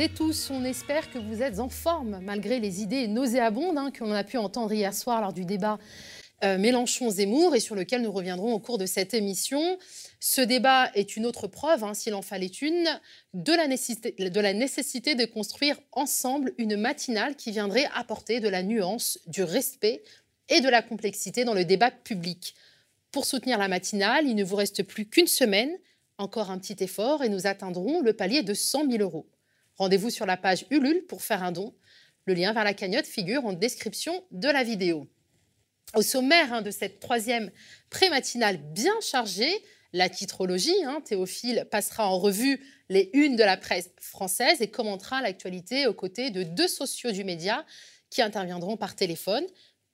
et tous, on espère que vous êtes en forme malgré les idées nauséabondes hein, que l'on a pu entendre hier soir lors du débat euh, Mélenchon-Zemmour et sur lequel nous reviendrons au cours de cette émission. Ce débat est une autre preuve, hein, s'il en fallait une, de la, nécessité, de la nécessité de construire ensemble une matinale qui viendrait apporter de la nuance, du respect et de la complexité dans le débat public. Pour soutenir la matinale, il ne vous reste plus qu'une semaine encore un petit effort et nous atteindrons le palier de 100 000 euros. Rendez-vous sur la page Ulule pour faire un don. Le lien vers la cagnotte figure en description de la vidéo. Au sommaire hein, de cette troisième pré-matinale bien chargée, la titrologie, hein, Théophile passera en revue les unes de la presse française et commentera l'actualité aux côtés de deux sociaux du média qui interviendront par téléphone.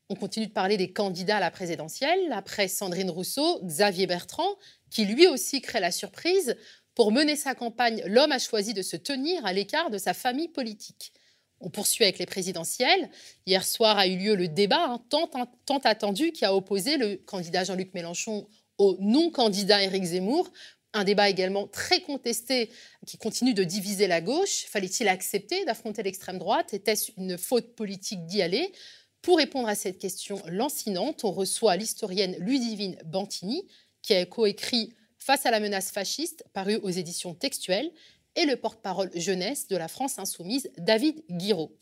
On continue de parler des candidats à la présidentielle. Après Sandrine Rousseau, Xavier Bertrand, qui lui aussi crée la surprise. Pour mener sa campagne, l'homme a choisi de se tenir à l'écart de sa famille politique. On poursuit avec les présidentielles. Hier soir a eu lieu le débat hein, tant, tant, attendu qui a opposé le candidat Jean-Luc Mélenchon au non-candidat Éric Zemmour. Un débat également très contesté qui continue de diviser la gauche. Fallait-il accepter d'affronter l'extrême droite? Était-ce une faute politique d'y aller? Pour répondre à cette question lancinante, on reçoit l'historienne Ludivine Bantini, qui a coécrit Face à la menace fasciste, paru aux éditions textuelles, et le porte-parole jeunesse de la France insoumise, David Guiraud.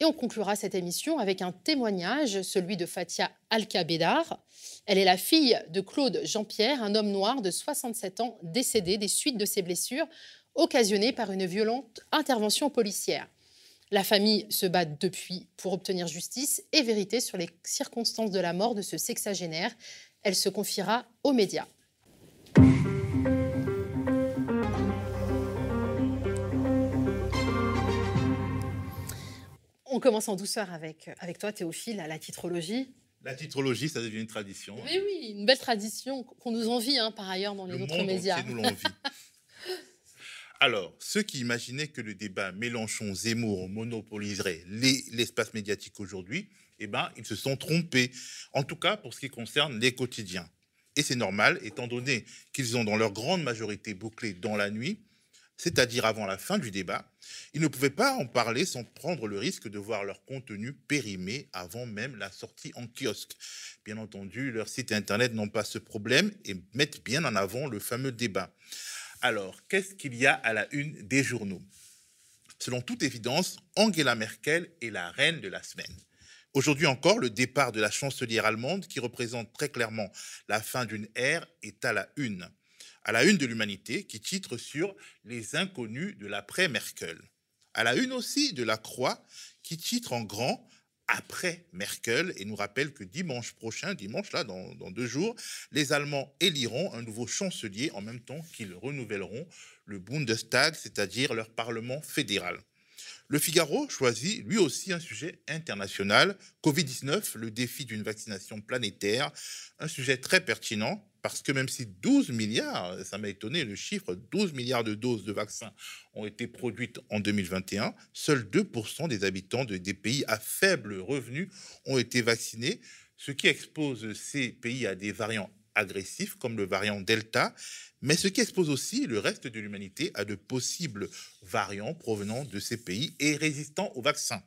Et on conclura cette émission avec un témoignage, celui de Fatia Alkabedar. Elle est la fille de Claude Jean-Pierre, un homme noir de 67 ans décédé des suites de ses blessures occasionnées par une violente intervention policière. La famille se bat depuis pour obtenir justice et vérité sur les circonstances de la mort de ce sexagénaire. Elle se confiera aux médias. On commence en douceur avec, avec toi, Théophile, à la titrologie. La titrologie, ça devient une tradition. Oui, oui, une belle tradition qu'on nous envie hein, par ailleurs dans les Le autres monde médias. entier nous l'envie. Alors, ceux qui imaginaient que le débat Mélenchon-Zemmour monopoliserait les- l'espace médiatique aujourd'hui, eh ben, ils se sont trompés. En tout cas, pour ce qui concerne les quotidiens. Et c'est normal, étant donné qu'ils ont dans leur grande majorité bouclé dans la nuit, c'est-à-dire avant la fin du débat, ils ne pouvaient pas en parler sans prendre le risque de voir leur contenu périmé avant même la sortie en kiosque. Bien entendu, leurs sites internet n'ont pas ce problème et mettent bien en avant le fameux débat. Alors, qu'est-ce qu'il y a à la une des journaux? Selon toute évidence, Angela Merkel est la reine de la semaine. Aujourd'hui encore, le départ de la chancelière allemande, qui représente très clairement la fin d'une ère, est à la une. À la une de l'humanité, qui titre sur les inconnus de l'après-Merkel. À la une aussi de la Croix, qui titre en grand après Merkel et nous rappelle que dimanche prochain, dimanche là, dans, dans deux jours, les Allemands éliront un nouveau chancelier en même temps qu'ils renouvelleront le Bundestag, c'est-à-dire leur parlement fédéral. Le Figaro choisit lui aussi un sujet international, Covid-19, le défi d'une vaccination planétaire, un sujet très pertinent parce que même si 12 milliards, ça m'a étonné le chiffre, 12 milliards de doses de vaccins ont été produites en 2021, seuls 2% des habitants de- des pays à faible revenu ont été vaccinés, ce qui expose ces pays à des variants agressifs comme le variant Delta, mais ce qui expose aussi le reste de l'humanité à de possibles variants provenant de ces pays et résistants aux vaccins.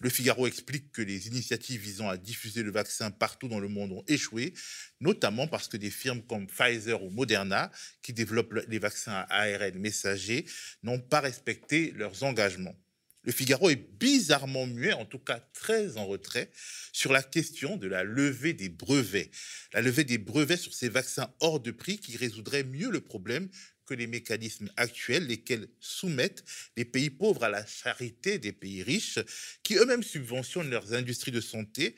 Le Figaro explique que les initiatives visant à diffuser le vaccin partout dans le monde ont échoué, notamment parce que des firmes comme Pfizer ou Moderna, qui développent le- les vaccins à ARN messager, n'ont pas respecté leurs engagements. Le Figaro est bizarrement muet, en tout cas très en retrait, sur la question de la levée des brevets. La levée des brevets sur ces vaccins hors de prix qui résoudrait mieux le problème que les mécanismes actuels, lesquels soumettent les pays pauvres à la charité des pays riches, qui eux-mêmes subventionnent leurs industries de santé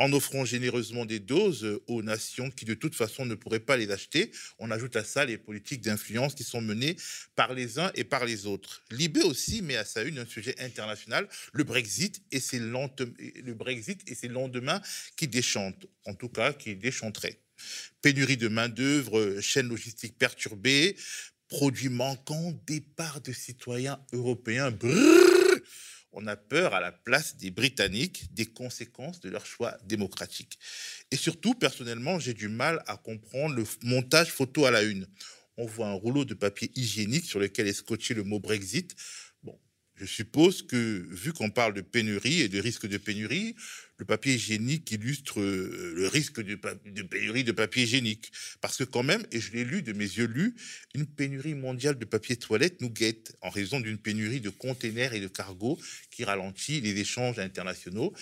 en offrant généreusement des doses aux nations qui de toute façon ne pourraient pas les acheter. On ajoute à ça les politiques d'influence qui sont menées par les uns et par les autres. Libé aussi met à sa une un sujet international, le Brexit et ses, le Brexit et ses lendemains qui déchantent, en tout cas qui déchanteraient. Pénurie de main-d'œuvre, chaîne logistique perturbée, produits manquants, départ de citoyens européens. On a peur à la place des Britanniques des conséquences de leur choix démocratique. Et surtout, personnellement, j'ai du mal à comprendre le montage photo à la une. on voit un rouleau de papier hygiénique sur lequel est scotché le mot Brexit. Bon, je suppose que, vu qu'on parle de pénurie et de risque de pénurie, le papier hygiénique illustre euh, le risque de, pénurie de papier hygiénique. Parce que quand même, et je l'ai lu de mes yeux lus, une pénurie mondiale de papier toilette nous guette en raison d'une pénurie de containers et de cargos qui ralentit les échanges internationaux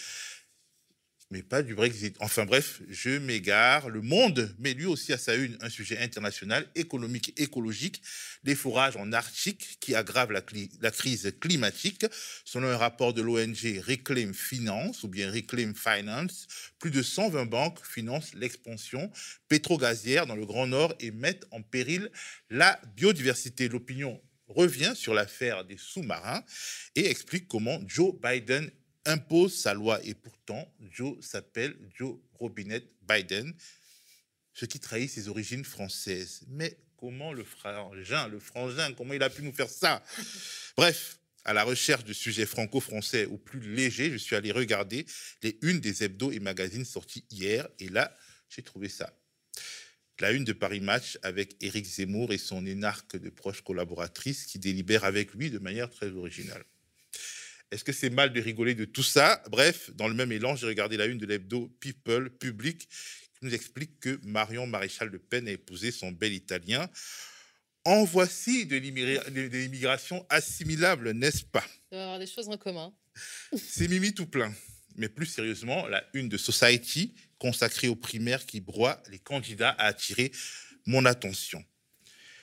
mais pas du Brexit. Enfin bref, je m'égare. Le monde met lui aussi à sa une un sujet international, économique, écologique, les fourrages en Arctique qui aggravent la, crise climatique. Selon un rapport de l'ONG Reclaim Finance ou bien Reclaim Finance, plus de 120 banques financent l'expansion pétrogazière dans le Grand Nord et mettent en péril la biodiversité. L'opinion revient sur l'affaire des sous-marins et explique comment Joe Biden impose sa loi. Et pourtant, Joe s'appelle Joe Robinette Biden, ce qui trahit ses origines françaises. Mais comment le frangin, le frangin, comment il a pu nous faire ça? Bref, à la recherche de sujets franco-français ou plus légers, je suis allé regarder les unes des hebdos et magazines sortis hier. Et là, j'ai trouvé ça. La une de Paris Match avec Éric Zemmour et son énarque de proches collaboratrices qui délibèrent avec lui de manière très originale. Est-ce que c'est mal de rigoler de tout ça? Bref, dans le même élan, j'ai regardé la une de l'hebdo People Public qui nous explique que Marion Maréchal Le Pen a épousé son bel Italien. En voici de l'immigration assimilable, n'est-ce pas? Il va y avoir des choses en commun. C'est Mimi tout plein. Mais plus sérieusement, la une de Society consacrée aux primaires qui broie les candidats a attiré mon attention.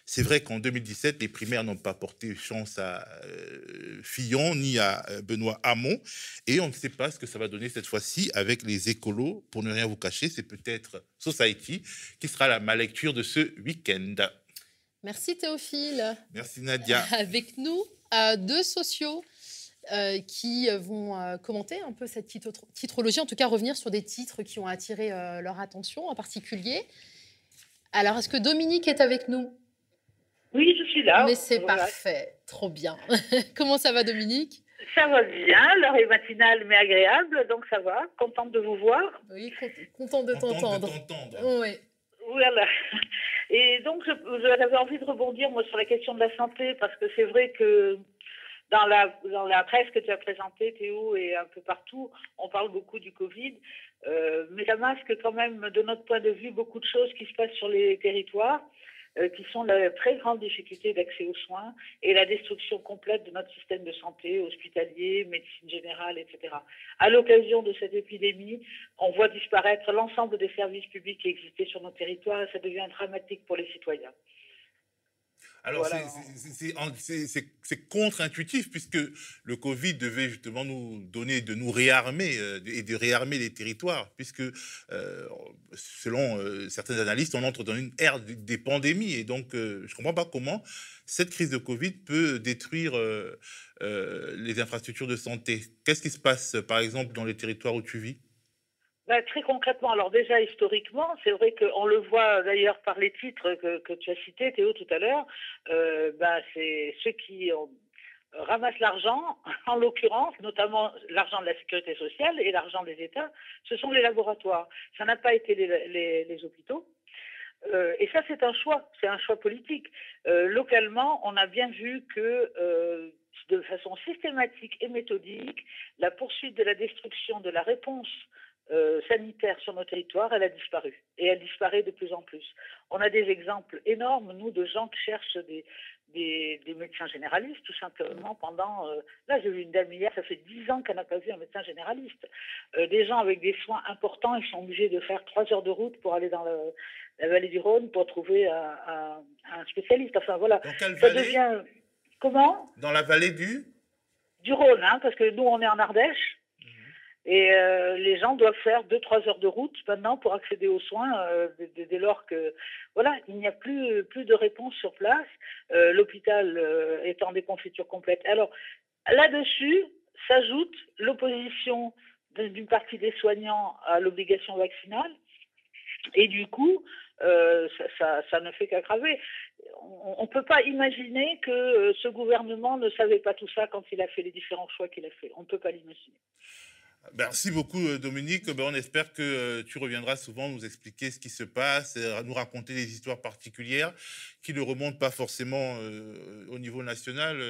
C'est vrai qu'en 2017, les primaires n'ont pas porté chance à euh, Fillon ni à euh, Benoît Hamon. Et on ne sait pas ce que ça va donner cette fois-ci avec les écolos. Pour ne rien vous cacher, c'est peut-être Society qui sera la ma lecture de ce week-end. Merci Théophile. Merci Nadia. Avec nous, euh, deux sociaux. qui vont commenter un peu cette titrologie, en tout cas revenir sur des titres qui ont attiré leur attention en particulier. Alors, est-ce que Dominique est avec nous? Oui, je suis là. Mais c'est parfait, trop bien. Comment ça va, Dominique? Ça va bien, l'heure est matinale mais agréable, donc ça va. Contente de vous voir. Oui, contente de t'entendre. Oui. Voilà. Et donc, j'avais envie de rebondir, moi, sur la question de la santé, parce que c'est vrai que dans la, dans la presse que tu as présentée, Théo, et un peu partout, on parle beaucoup du Covid, euh, mais ça masque quand même, de notre point de vue, beaucoup de choses qui se passent sur les territoires. Euh, qui sont la très grande difficulté d'accès aux soins et la destruction complète de notre système de santé, hospitalier, médecine générale, etc. À l'occasion de cette épidémie, on voit disparaître l'ensemble des services publics qui existaient sur nos territoires et ça devient dramatique pour les citoyens. Alors, c'est contre-intuitif puisque le Covid devait justement nous donner, de nous réarmer euh, et de réarmer les territoires, puisque euh, selon euh, certains analystes, on entre dans une ère des pandémies. Et donc, je ne comprends pas comment cette crise de Covid peut détruire les infrastructures de santé. Qu'est-ce qui se passe, par exemple, dans les territoires où tu vis? Bah, très concrètement, alors déjà historiquement, c'est vrai qu'on le voit d'ailleurs par les titres que, tu as cités, Théo, tout à l'heure, euh, bah, c'est ceux qui ramassent l'argent, en l'occurrence, notamment l'argent de la sécurité sociale et l'argent des États, ce sont les laboratoires. Ça n'a pas été les, hôpitaux. Euh, et ça, c'est un choix, c'est un choix politique. Euh, localement, on a bien vu que de façon systématique et méthodique, la poursuite de la destruction de la réponse euh, sanitaire sur nos territoires, elle a disparu. Et elle disparaît de plus en plus. On a des exemples énormes, nous, de gens qui cherchent des, des, médecins généralistes, tout simplement, pendant... Euh, là, j'ai vu une dame hier, ça fait dix ans qu'elle n'a pas vu un médecin généraliste. Euh, des gens avec des soins importants, ils sont obligés de faire trois heures de route pour aller dans la vallée du Rhône pour trouver un, un, spécialiste. Enfin, voilà. Dans quelle ça devient... Comment? Dans la vallée du? Du Rhône, hein, parce que nous, on est en Ardèche. Et euh, les gens doivent faire 2-3 heures de route maintenant pour accéder aux soins euh, dès, lors que voilà, il n'y a plus, plus de réponse sur place. Euh, l'hôpital est en déconfiture complète. Alors là-dessus s'ajoute l'opposition d'une partie des soignants à l'obligation vaccinale. Et du coup, ça, ça, ne fait qu'aggraver. On ne peut pas imaginer que ce gouvernement ne savait pas tout ça quand il a fait les différents choix qu'il a fait. On ne peut pas l'imaginer. Merci beaucoup, euh, Dominique. Ben, on espère que euh, tu reviendras souvent nous expliquer ce qui se passe, nous raconter des histoires particulières qui ne remontent pas forcément euh, au niveau national.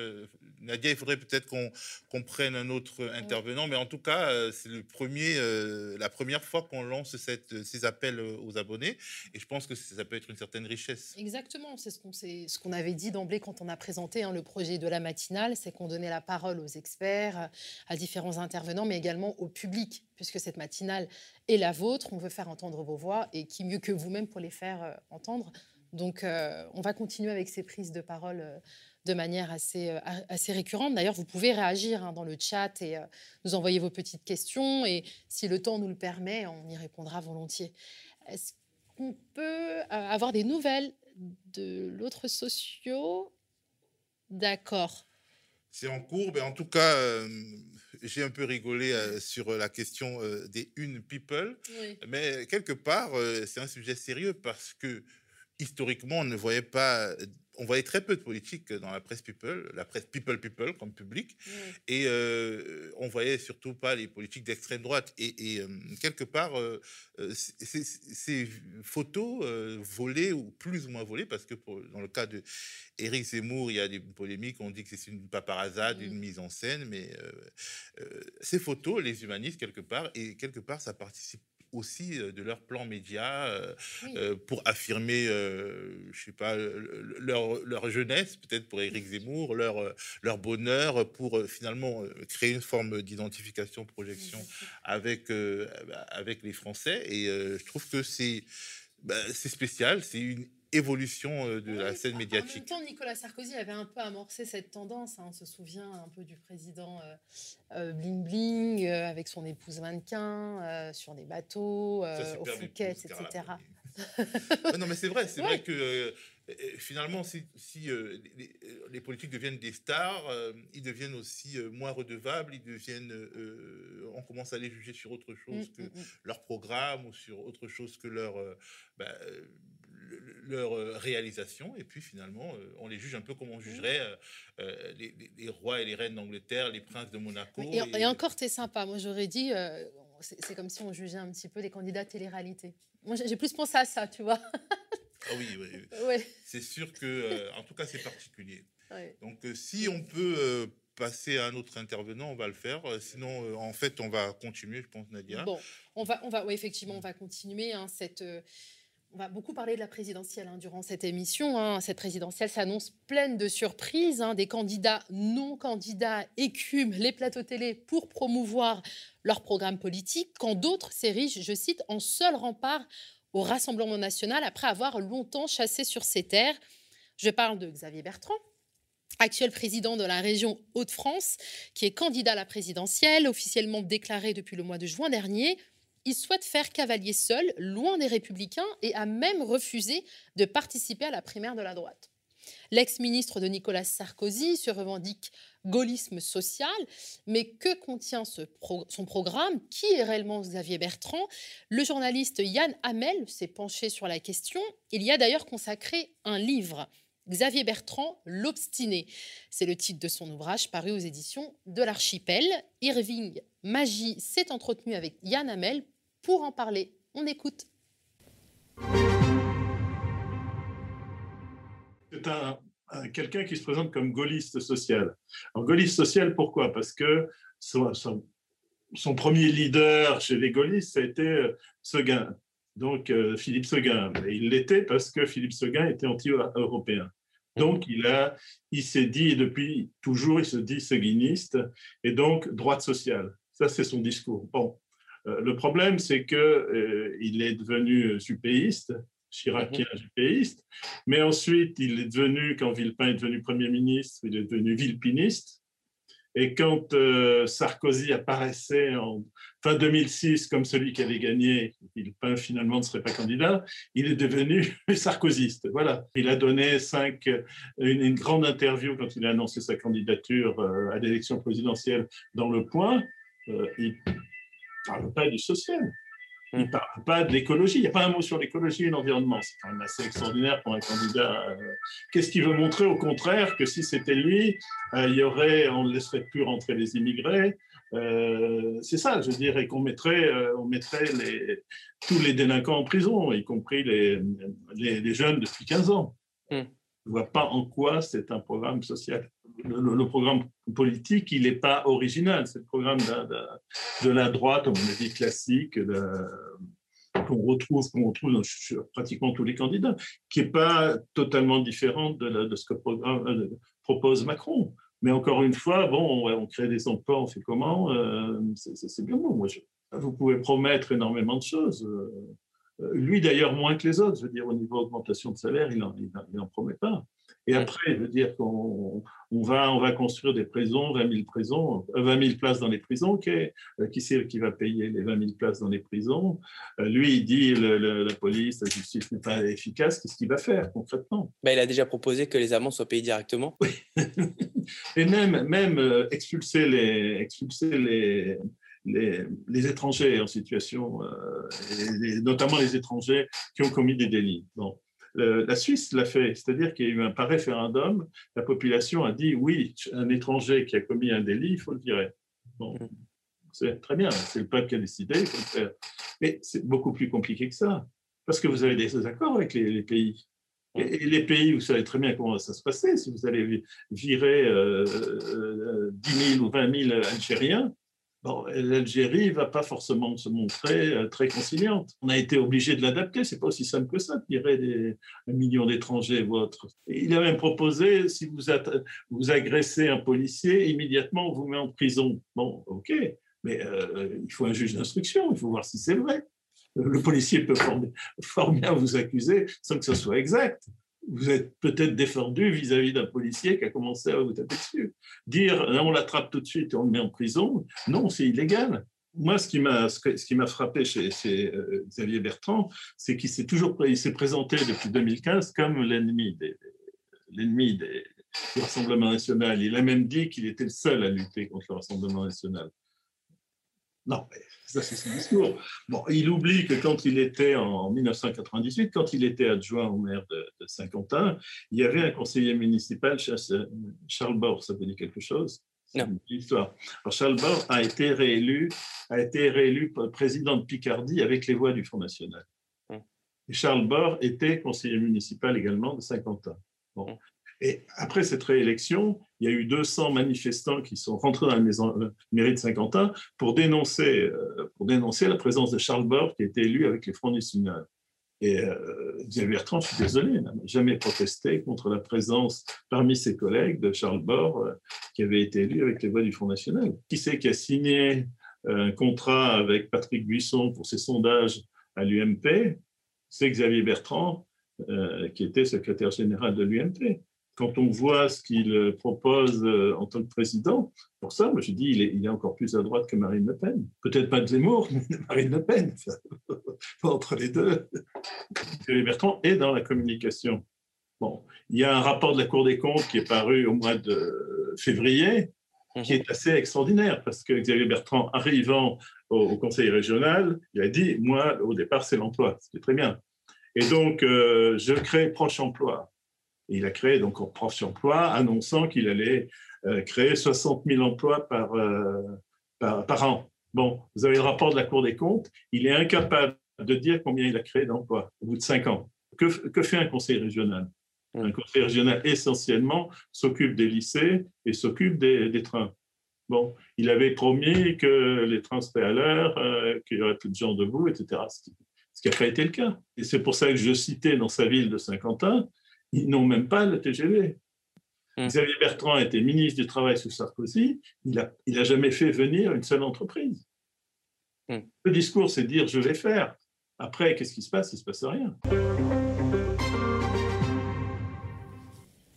Nadia, il faudrait peut-être qu'on prenne un autre intervenant, mais en tout cas, c'est le premier, la première fois qu'on lance cette, ces appels aux abonnés, et je pense que ça peut être une certaine richesse. Exactement, c'est ce qu'on avait dit d'emblée quand on a présenté hein, le projet de la matinale, c'est qu'on donnait la parole aux experts, à différents intervenants, mais également aux public, puisque cette matinale est la vôtre. On veut faire entendre vos voix et qui mieux que vous-même pour les faire euh, entendre. Donc, euh, on va continuer avec ces prises de parole euh, de manière assez, assez récurrente. D'ailleurs, vous pouvez réagir hein, dans le chat et nous envoyer vos petites questions. Et si le temps nous le permet, on y répondra volontiers. Est-ce qu'on peut avoir des nouvelles de l'autre socio? D'accord. C'est en cours, mais en tout cas, j'ai un peu rigolé euh, sur la question euh, des une people, mais quelque part, euh, c'est un sujet sérieux parce que historiquement, on ne voyait pas on voyait très peu de politique dans la presse people, la presse people people comme public, et euh, on voyait surtout pas les politiques d'extrême droite. Et, euh, quelque part, euh, ces photos volées ou plus ou moins volées, parce que dans le cas de Éric Zemmour, il y a des polémiques, on dit que c'est une paparazade, une mise en scène, mais ces photos les humanisent quelque part, et quelque part, ça participe aussi de leur plan média pour affirmer, je sais pas, leur, leur jeunesse, peut-être pour Éric Zemmour, leur, leur bonheur, pour finalement créer une forme d'identification, projection avec, avec les Français. Et je trouve que c'est bah, c'est spécial, c'est une évolution de la scène médiatique. En même temps, Nicolas Sarkozy avait un peu amorcé cette tendance. Hein. On se souvient un peu du président bling bling avec son épouse mannequin sur des bateaux, au Phuket, etc. non, mais c'est vrai, c'est vrai que finalement, si, les, politiques deviennent des stars, ils deviennent aussi moins redevables, ils deviennent, on commence à les juger sur autre chose mmh, que mmh, mmh. leur programme ou sur autre chose que leur, bah, leur euh, réalisation, et puis finalement, euh, on les juge un peu comme on jugerait euh, les, rois et les reines d'Angleterre, les princes de Monaco. Et, encore, c'est sympa. Moi, j'aurais dit, c'est comme si on jugeait un petit peu les candidats télé-réalité. Moi, j'ai plus pensé à ça, tu vois. ah oui, oui. C'est sûr que, en tout cas, c'est particulier. Donc, si on peut passer à un autre intervenant, on va le faire. Sinon, en fait, on va continuer, je pense, Nadia. Bon, on va, on va, effectivement, on va continuer hein, cette on va beaucoup parler de la présidentielle hein, durant cette émission. Hein. Cette présidentielle s'annonce pleine de surprises. Hein. Des candidats non candidats écument les plateaux télé pour promouvoir leur programme politique, quand d'autres s'érigent, je cite, en seul rempart au Rassemblement national après avoir longtemps chassé sur ses terres. Je parle de Xavier Bertrand, actuel président de la région Hauts-de-France, qui est candidat à la présidentielle, officiellement déclaré depuis le mois de juin dernier il souhaite faire cavalier seul, loin des républicains, et a même refusé de participer à la primaire de la droite. L'ex-ministre de Nicolas Sarkozy se revendique gaullisme social, mais que contient son programme? Qui est réellement Xavier Bertrand? Le journaliste Yann Hamel s'est penché sur la question. Il y a d'ailleurs consacré un livre. Xavier Bertrand, L'Obstiné. C'est le titre de son ouvrage paru aux éditions de l'Archipel. Irving Magie s'est entretenu avec Yann Hamel pour en parler. On écoute. C'est un, quelqu'un qui se présente comme gaulliste social. Alors, gaulliste social, pourquoi? Parce que son, son, premier leader chez les gaullistes, ça a été euh, Seguin, donc euh, Philippe Seguin. Et il l'était parce que Philippe Seguin était anti-européen. Donc, il, a, il s'est dit, depuis toujours, il se dit seguiniste, et donc droite sociale. Ça, c'est son discours. Bon, le problème, c'est qu'il euh, est devenu suppéiste, chiracien mhm. suppéiste, mais ensuite, il est devenu, quand Villepin est devenu Premier ministre, il est devenu villepiniste. Et quand euh, Sarkozy apparaissait en fin 2006 comme celui qui avait gagné, Villepin finalement ne serait pas candidat, il est devenu sarkozyste. Voilà. Il a donné cinq, une, une grande interview quand il a annoncé sa candidature à l'élection présidentielle dans Le Point. il parle pas du social. Il ne parle pas de l'écologie. Il n'y a pas un mot sur l'écologie et l'environnement. C'est quand même assez extraordinaire pour un candidat. Euh, qu'est-ce qu'il veut montrer? Au contraire, que si c'était lui, euh, il y aurait, on ne laisserait plus rentrer les immigrés. Euh, c'est ça, je dirais qu'on mettrait, on mettrait les, tous les délinquants en prison, y compris les, les, jeunes depuis 15 ans. Hmm. Je ne vois pas en quoi c'est un programme social. Le, programme politique, il n'est pas original. C'est le programme de, la droite, à mon avis, classique, qu'on retrouve, qu'on pratiquement tous les candidats, qui n'est pas totalement différent de, ce que euh, propose Macron. Mais encore une fois, bon, on, crée des emplois, on fait comment euh, C'est bien bon. Vous pouvez promettre énormément de choses. Euh, lui, d'ailleurs, moins que les autres. Je veux dire, au niveau augmentation de salaire, il n'en promet pas. Et après, je veux dire qu'on on va, on va construire des prisons, 20 000, prisons, 20 000 places dans les prisons. Euh, qui c'est qui va payer les 20 000 places dans les prisons? Euh, Lui, il dit la police, la justice n'est pas efficace. Qu'est-ce qu'il va faire concrètement? Ben, Il a déjà proposé que les amendes soient payées directement. Oui. Et même, même expulser les, expulser les, les, étrangers en situation, euh, notamment les étrangers qui ont commis des délits. Bon. La Suisse l'a fait, c'est-à-dire qu'il y a eu un par référendum, la population a dit oui, un étranger qui a commis un délit, il faut le virer. Bon. C'est très bien, c'est le peuple qui a décidé, il faut le faire. Mais c'est beaucoup plus compliqué que ça, parce que vous avez des accords avec les, pays. Et, les pays, vous savez très bien comment ça se passer. Si vous allez virer euh, 10 000 ou 20 000 Algériens, l'Algérie ne va pas forcément se montrer euh, très conciliante. On a été obligé de l'adapter, c'est pas aussi simple que ça, tirer des, un million d'étrangers votre. Il a même proposé, si vous, vous agressez un policier, immédiatement on vous met en prison. Bon, ok, mais euh, il faut un juge d'instruction, il faut voir si c'est vrai. Le policier peut fort bien vous accuser sans que ce soit exact vous êtes peut-être défendu vis-à-vis d'un policier qui a commencé à vous taper dessus. Dire on l'attrape tout de suite et on le met en prison, non, c'est illégal. Moi, ce qui m'a ce qui m'a frappé chez, euh, Xavier Bertrand, c'est qu'il s'est toujours il s'est présenté depuis 2015 comme l'ennemi des l'ennemi des du Rassemblement national. Il a même dit qu'il était le seul à lutter contre le Rassemblement national. Non, mais ça c'est son discours. Bon, il oublie que quand il était en 1998, quand il était adjoint au maire de, Saint-Quentin, il y avait un conseiller municipal, Charles Bord, ça veut dire quelque chose? Non. Histoire. Alors Charles Bord a été réélu, a été réélu président de Picardie avec les voix du Front National. Hum. Et Charles Bord était conseiller municipal également de Saint-Quentin. Bon. Et après cette réélection, il y a eu 200 manifestants qui sont rentrés dans la euh, mairie de Saint-Quentin pour dénoncer, euh, pour dénoncer la présence de Charles Bord qui a été élu avec les Fronts National. Et euh, Xavier Bertrand, je suis désolé, n'a jamais protesté contre la présence parmi ses collègues de Charles Bord qui avait été élu avec les voix du Front National. Qui c'est qui a signé un contrat avec Patrick Buisson pour ses sondages à l'UMP C'est Xavier Bertrand, qui était secrétaire général de l'UMP quand on voit ce qu'il propose euh, en tant que président, pour ça, moi je dis il est, il est encore plus à droite que Marine Le Pen. Peut-être pas de Zemmour, mais Marine Le Pen. Entre les deux, Thierry Bertrand est dans la communication. Bon, il y a un rapport de la Cour des comptes qui est paru au mois de février, qui est assez extraordinaire parce que Xavier Bertrand, arrivant au, Conseil régional, il a dit Moi, au départ, c'est l'emploi. C'était très bien. Et donc, euh, je crée Proche Emploi il a créé donc Prof Emploi, annonçant qu'il allait euh, créer 60 000 emplois euh, par, par, an. Bon, vous avez le rapport de la Cour des comptes, il est incapable de dire combien il a créé d'emplois au bout de cinq ans. Que, fait un conseil régional? Un conseil régional, essentiellement, s'occupe des lycées et s'occupe des, trains. Bon, il avait promis que les trains seraient à l'heure, euh, qu'il y aurait plus de gens debout, etc. Ce qui n'a pas été le cas. Et c'est pour ça que je citais dans sa ville de Saint-Quentin, ils n'ont même pas le TGV. Hmm. Xavier Bertrand a été ministre du Travail sous Sarkozy, il n'a il a jamais fait venir une seule entreprise. Hmm. Le discours, c'est dire je vais faire. Après, qu'est-ce qui se passe? Il ne se passe rien.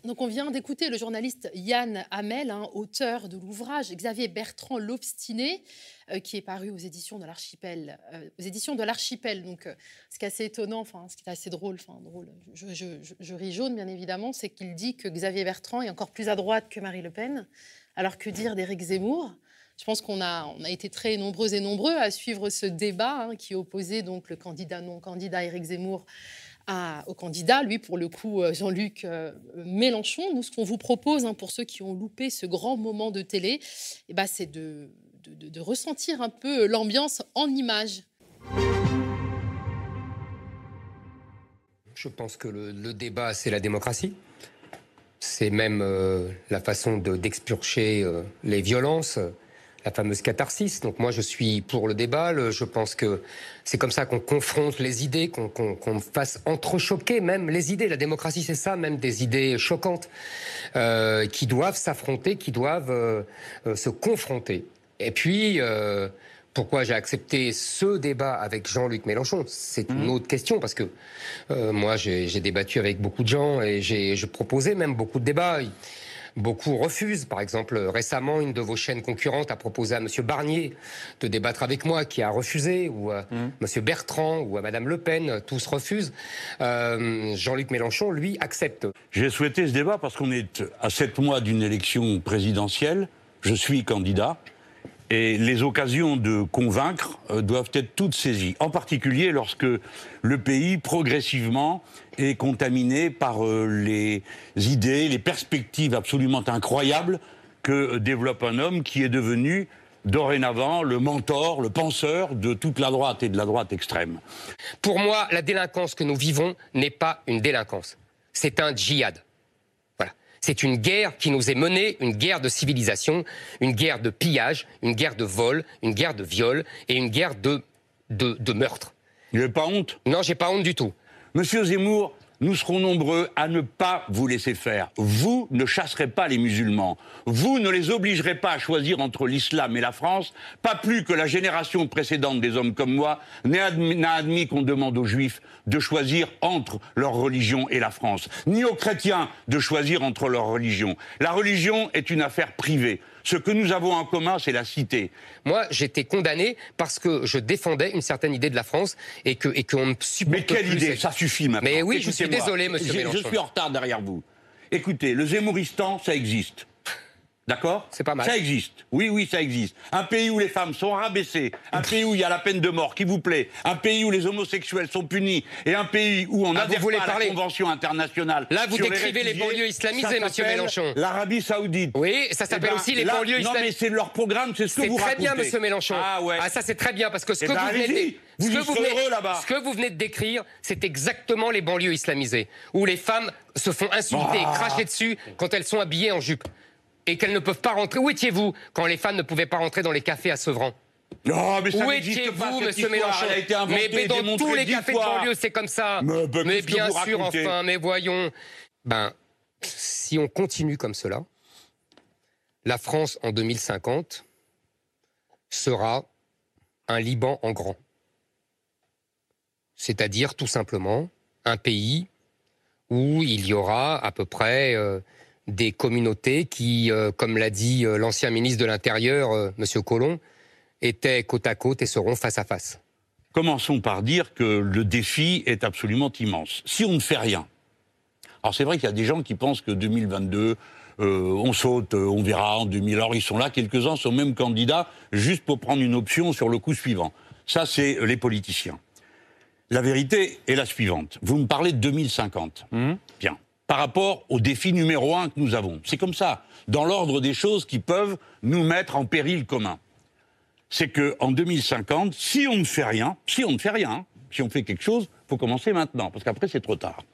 Donc on vient d'écouter le journaliste Yann Hamel, hein, auteur de l'ouvrage Xavier Bertrand l'Obstiné, euh, qui est paru aux éditions de l'Archipel. Euh. Donc euh, ce qui est assez étonnant, enfin ce qui est assez drôle, enfin drôle, je, ris jaune bien évidemment, c'est qu'il dit que Xavier Bertrand est encore plus à droite que Marie Le Pen. Alors que dire d'Éric Zemmour? Je pense qu'on a, on a été très nombreux et nombreux à suivre ce débat hein, qui opposait donc le candidat non-candidat Éric Zemmour au candidat, lui pour le coup euh, Jean-Luc euh, Mélenchon. Nous, ce qu'on vous propose hein, pour ceux qui ont loupé ce grand moment de télé, eh ben, c'est de, de, ressentir un peu l'ambiance en images. Je pense que le, débat, c'est la démocratie. C'est même euh, la façon d'expurger les violences la fameuse catharsis. Donc moi, je suis pour le débat. je pense que c'est comme ça qu'on confronte les idées, qu'on fasse entrechoquer même les idées. La démocratie, c'est ça, même des idées choquantes euh, qui doivent s'affronter, qui doivent euh, euh, se confronter. Et puis. pourquoi j'ai accepté ce débat avec Jean-Luc Mélenchon? C'est une mmh. autre question parce que moi j'ai débattu avec beaucoup de gens et j'ai proposé même beaucoup de débats. Beaucoup refusent. Par exemple, récemment, une de vos chaînes concurrentes a proposé à M. Barnier de débattre avec moi, qui a refusé, ou à mmh. M. Bertrand, ou à Mme Le Pen, tous refusent. Euh, Jean-Luc Mélenchon, lui, accepte. J'ai souhaité ce débat parce qu'on est à sept mois d'une élection présidentielle. Je suis candidat. Et les occasions de convaincre euh, doivent être toutes saisies, en particulier lorsque le pays, progressivement, est contaminé par euh, les idées, les perspectives absolument incroyables que développe un homme qui est devenu dorénavant le mentor, le penseur de toute la droite et de la droite extrême. Pour moi, la délinquance que nous vivons n'est pas une délinquance, c'est un djihad. C'est une guerre qui nous est menée, une guerre de civilisation, une guerre de pillage, une guerre de vol, une guerre de viol et une guerre de, de, de meurtre. Vous n'avez pas honte Non, j'ai pas honte du tout. Monsieur Zemmour, nous serons nombreux à ne pas vous laisser faire. Vous ne chasserez pas les musulmans. Vous ne les obligerez pas à choisir entre l'islam et la France, pas plus que la génération précédente des hommes comme moi n'a admis, qu'on demande aux juifs de choisir entre leur religion et la France, ni aux chrétiens de choisir entre leur religion. La religion est une affaire privée. Ce que nous avons en commun, c'est la cité. Moi, j'étais condamné parce que je défendais une certaine idée de la France et que et qu'on ne supporte Mais quelle idée Ça suffit maintenant. Mais oui, je suis désolé, monsieur Mélenchon. Je suis en retard derrière vous. Écoutez, le Zemmouristan, ça existe. D'accord C'est pas mal. Ça existe. Oui, oui, ça existe. Un pays où les femmes sont rabaissées, un pays où il y a la peine de mort qui vous plaît, un pays où les homosexuels sont punis, et un pays où on ah, adhère pas à la Convention internationale. Là, vous décrivez les, banlieues islamisées, monsieur Mélenchon. L'Arabie Saoudite. Oui, ça eh s'appelle ben, aussi les banlieues islamisées. Non, mais c'est leur programme, c'est ce que vous C'est très bien, monsieur Mélenchon. Ah ouais. Ah, ça, c'est très bien, parce que ce eh que ben, vous venez de... Vous ce, que vous ce que vous venez de décrire, c'est exactement les banlieues islamisées, où les femmes se font insulter et ah. cracher dessus quand elles sont habillées en jupe et qu'elles ne peuvent pas rentrer. Où étiez-vous quand les femmes ne pouvaient pas rentrer dans les cafés à Sevran? Non, mais ça Où étiez-vous, Monsieur Mélenchon mais, dans tous les cafés de banlieue, c'est comme ça. Mais, bien sûr, enfin, mais voyons. Ben, si on continue comme cela, la France en 2050 sera un Liban en grand. C'est-à-dire tout simplement un pays où il y aura à peu près euh, des communautés qui, euh, comme l'a dit euh, l'ancien ministre de l'Intérieur, euh, M. Collomb, étaient côte à côte et seront face à face. Commençons par dire que le défi est absolument immense. Si on ne fait rien, alors c'est vrai qu'il y a des gens qui pensent que 2022, on saute, on verra en 2000. Alors ils sont là, quelques-uns sont même candidats juste pour prendre une option sur le coup suivant. Ça, c'est les politiciens. La vérité est la suivante. Vous me parlez de 2050. Mmh. Bien par rapport au défi numéro un que nous avons. C'est comme ça, dans l'ordre des choses qui peuvent nous mettre en péril commun. C'est qu'en 2050, si on ne fait rien, si on ne fait rien, si on fait quelque chose, il faut commencer maintenant, parce qu'après c'est trop tard.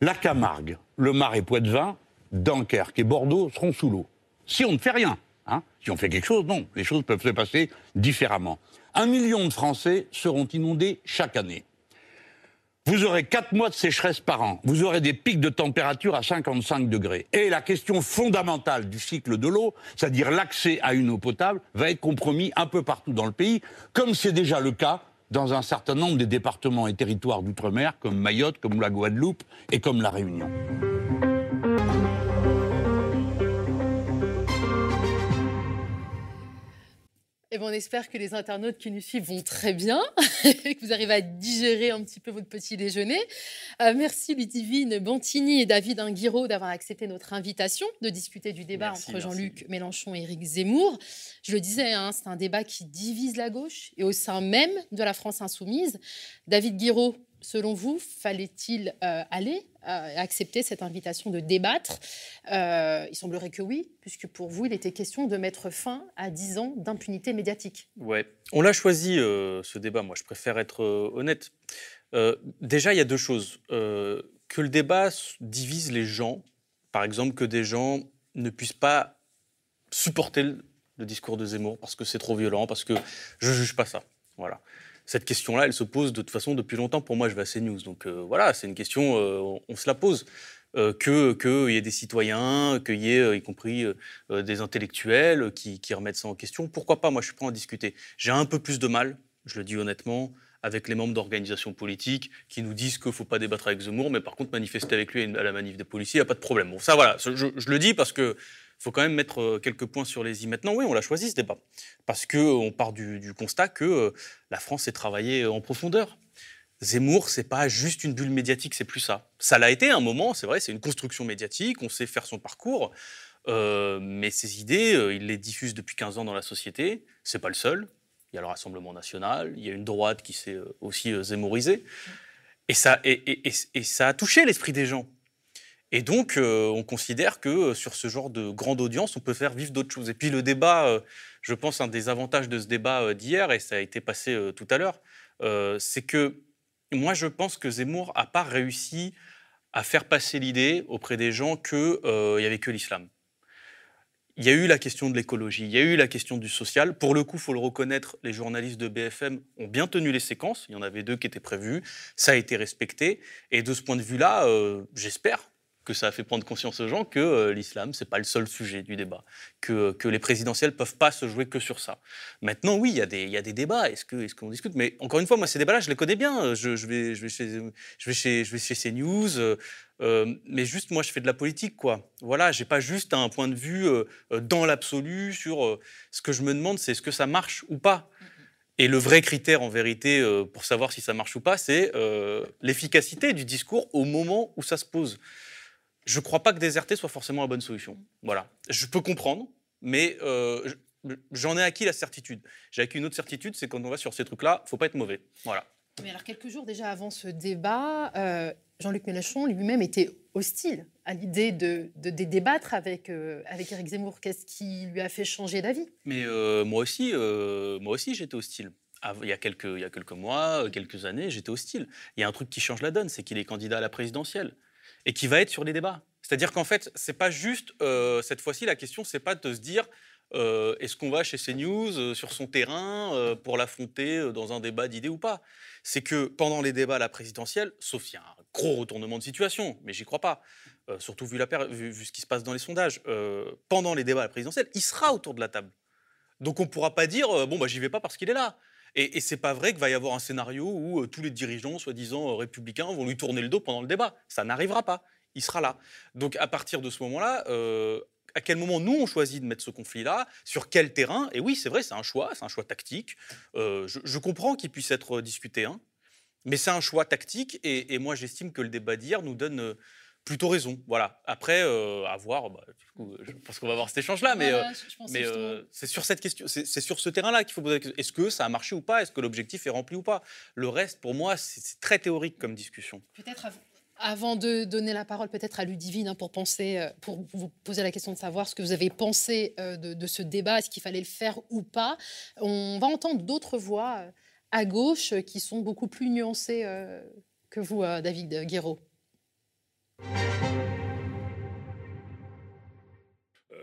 La Camargue, le Marais Poitevin, Dunkerque et Bordeaux seront sous l'eau. Si on ne fait rien, hein, si on fait quelque chose, non, les choses peuvent se passer différemment. Un million de Français seront inondés chaque année. Vous aurez quatre mois de sécheresse par an. Vous aurez des pics de température à 55 degrés. Et la question fondamentale du cycle de l'eau, c'est-à-dire l'accès à une eau potable, va être compromis un peu partout dans le pays, comme c'est déjà le cas dans un certain nombre des départements et territoires d'outre-mer, comme Mayotte, comme la Guadeloupe et comme la Réunion. Eh ben, on espère que les internautes qui nous suivent vont très bien et que vous arrivez à digérer un petit peu votre petit déjeuner. Euh, merci Ludivine Bantini et David Inguiro d'avoir accepté notre invitation de discuter du débat entre Jean-Luc Mélenchon et Éric Zemmour. Je le disais, hein, c'est un débat qui divise la gauche et au sein même de la France insoumise. David Guiraud, selon vous, fallait-il euh, aller euh, accepter cette invitation de débattre? Euh, Il semblerait que oui, puisque pour vous, il était question de mettre fin à 10 ans d'impunité médiatique. Ouais, on l'a choisi ce débat. Moi, je préfère être honnête. déjà, il y a deux choses. que le débat divise les gens, par exemple, que des gens ne puissent pas supporter le discours de Zemmour parce que c'est trop violent, parce que je juge pas ça. Voilà cette question-là, elle se pose de toute façon depuis longtemps. Pour moi, je vais à CNews. Donc euh, voilà, c'est une question, euh, on, se la pose. Euh, qu'il y ait des citoyens, qu'il y ait y compris des intellectuels qui, remettent ça en question. Pourquoi pas Moi, je suis prêt à en discuter. J'ai un peu plus de mal, je le dis honnêtement, avec les membres d'organisations politiques qui nous disent qu'il ne faut pas débattre avec Zemmour, mais par contre manifester avec lui à la manif des policiers, il n'y a pas de problème. Bon, ça voilà, je, le dis parce que faut quand même mettre euh, quelques points sur les i. Maintenant, oui, on l'a choisi ce débat. Parce qu'on part du, constat que euh, la France s'est travaillée en profondeur. Zemmour, c'est pas juste une bulle médiatique, c'est plus ça. Ça l'a été un moment, c'est vrai, c'est une construction médiatique, on sait faire son parcours, euh, mais ses idées, il les diffuse depuis 15 ans dans la société. C'est pas le seul. Il y a le Rassemblement national, il y a une droite qui s'est aussi zémorisée. Et ça a touché l'esprit des gens. Et donc, euh, on considère que euh, sur ce genre de grande audience, on peut faire vivre d'autres choses. Et puis le débat, euh, je pense, un des avantages de ce débat d'hier, et ça a été passé tout à l'heure, c'est que moi, je pense que Zemmour n'a pas réussi à faire passer l'idée auprès des gens qu'il n'y avait que l'islam. Il y a eu la question de l'écologie, il y a eu la question du social. Pour le coup, il faut le reconnaître, les journalistes de BFM ont bien tenu les séquences. Il y en avait deux qui étaient prévues. Ça a été respecté. Et de ce point de vue-là, j'espère que ça a fait prendre conscience aux gens que euh, l'islam, c'est pas le seul sujet du débat, que, que les présidentielles peuvent pas se jouer que sur ça. Maintenant, oui, il y, y a des débats, est-ce qu'on est discute? Mais encore une fois, moi, ces débats-là, je les connais bien. Je, vais, je, vais, chez, je, vais, chez, je vais chez CNews, euh, euh, mais juste, moi, je fais de la politique, quoi. Voilà, j'ai pas juste un point de vue dans l'absolu sur ce que je me demande, c'est est-ce que ça marche ou pas et le vrai critère, en vérité, pour savoir si ça marche ou pas, c'est l'efficacité du discours au moment où ça se pose je ne crois pas que déserter soit forcément la bonne solution. Voilà. Je peux comprendre, mais euh, j'en ai acquis la certitude. J'ai acquis une autre certitude, c'est quand on va sur ces trucs-là, faut pas être mauvais. Voilà. Mais alors, quelques jours déjà avant ce débat, euh, Jean-Luc Mélenchon lui-même était hostile à l'idée de, débattre avec, euh, avec Éric Zemmour. Qu'est-ce qui lui a fait changer d'avis? Mais moi aussi, moi aussi j'étais hostile. Il y, a quelques, il y a quelques mois, quelques années, j'étais hostile. Il y a un truc qui change la donne, c'est qu'il est candidat à la présidentielle et qui va être sur les débats. C'est-à-dire qu'en fait, c'est pas juste euh, cette fois-ci la question, c'est pas de se dire euh, est-ce qu'on va chez CNews euh, sur son terrain pour l'affronter dans un débat d'idées ou pas. C'est que pendant les débats à la présidentielle, sauf s'il y a un gros retournement de situation, mais j'y crois pas, surtout vu, la vu, ce qui se passe dans les sondages, pendant les débats à la présidentielle, il sera autour de la table. Donc on ne pourra pas dire bon bah j'y vais pas parce qu'il est là. Et, et c'est pas vrai qu'il va y avoir un scénario où tous les dirigeants, soi-disant républicains, vont lui tourner le dos pendant le débat. Ça n'arrivera pas il sera là. Donc à partir de ce moment-là, euh, à quel moment nous on choisit de mettre ce conflit-là, sur quel terrain? Et oui, c'est vrai, c'est un choix, c'est un choix tactique. Euh, je, comprends qu'il puisse être discuté, hein, mais c'est un choix tactique. Et, moi, j'estime que le débat d'hier nous donne euh, plutôt raison. Voilà. Après, à voir. Bah, je pense qu'on va avoir cet échange-là, mais, mais c'est sur cette question, c'est sur ce terrain-là qu'il faut poser. Est-ce que ça a marché ou pas? Est-ce que l'objectif est rempli ou pas? Le reste, pour moi, c'est très théorique comme discussion. Peut-être avant de donner la parole peut-être à Ludivine hein, pour penser, euh, pour vous poser la question de savoir ce que vous avez pensé euh, de, ce débat, est-ce qu'il fallait le faire ou pas, on va entendre d'autres voix euh, à gauche qui sont beaucoup plus nuancées que vous, David Guéraud.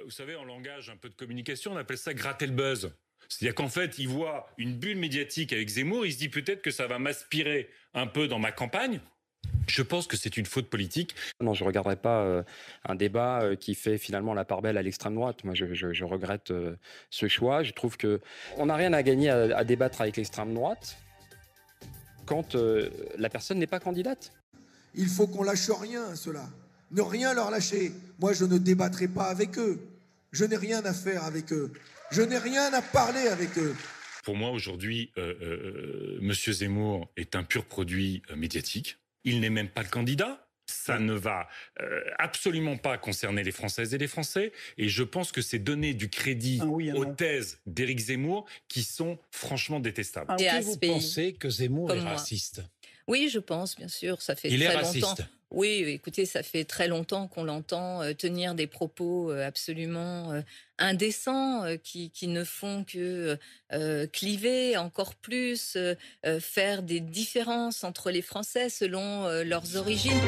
Vous savez, en langage un peu de communication, on appelle ça gratter le buzz. C'est-à-dire qu'en fait, il voit une bulle médiatique avec Zemmour, il se dit peut-être que ça va m'aspirer un peu dans ma campagne, je pense que c'est une faute politique. Non, je ne regarderai pas euh, un débat euh, qui fait finalement la part belle à l'extrême droite. Moi, je, regrette euh, ce choix. Je trouve que on n'a rien à gagner à, débattre avec l'extrême droite quand la personne n'est pas candidate. Il faut qu'on lâche rien à cela. Ne rien leur lâcher. Moi, je ne débattrai pas avec eux. Je n'ai rien à faire avec eux. Je n'ai rien à parler avec eux. Pour moi, aujourd'hui, euh, euh, Monsieur Zemmour est un pur produit euh, médiatique. Il n'est même pas le candidat. Ça ne va euh, absolument pas concerner les Françaises et les Français. Et je pense que c'est donner du crédit oui, un aux non. thèses d'Éric Zemmour qui sont franchement détestables. Ah, à vous pensez que Zemmour comme est moi. Oui, je pense, bien sûr. Ça fait Il est très raciste. longtemps. Oui, écoutez, ça fait très longtemps qu'on l'entend euh, tenir des propos euh, absolument euh, indécents qui, qui ne font que euh, cliver encore plus, euh, faire des différences entre les Français selon leurs origines.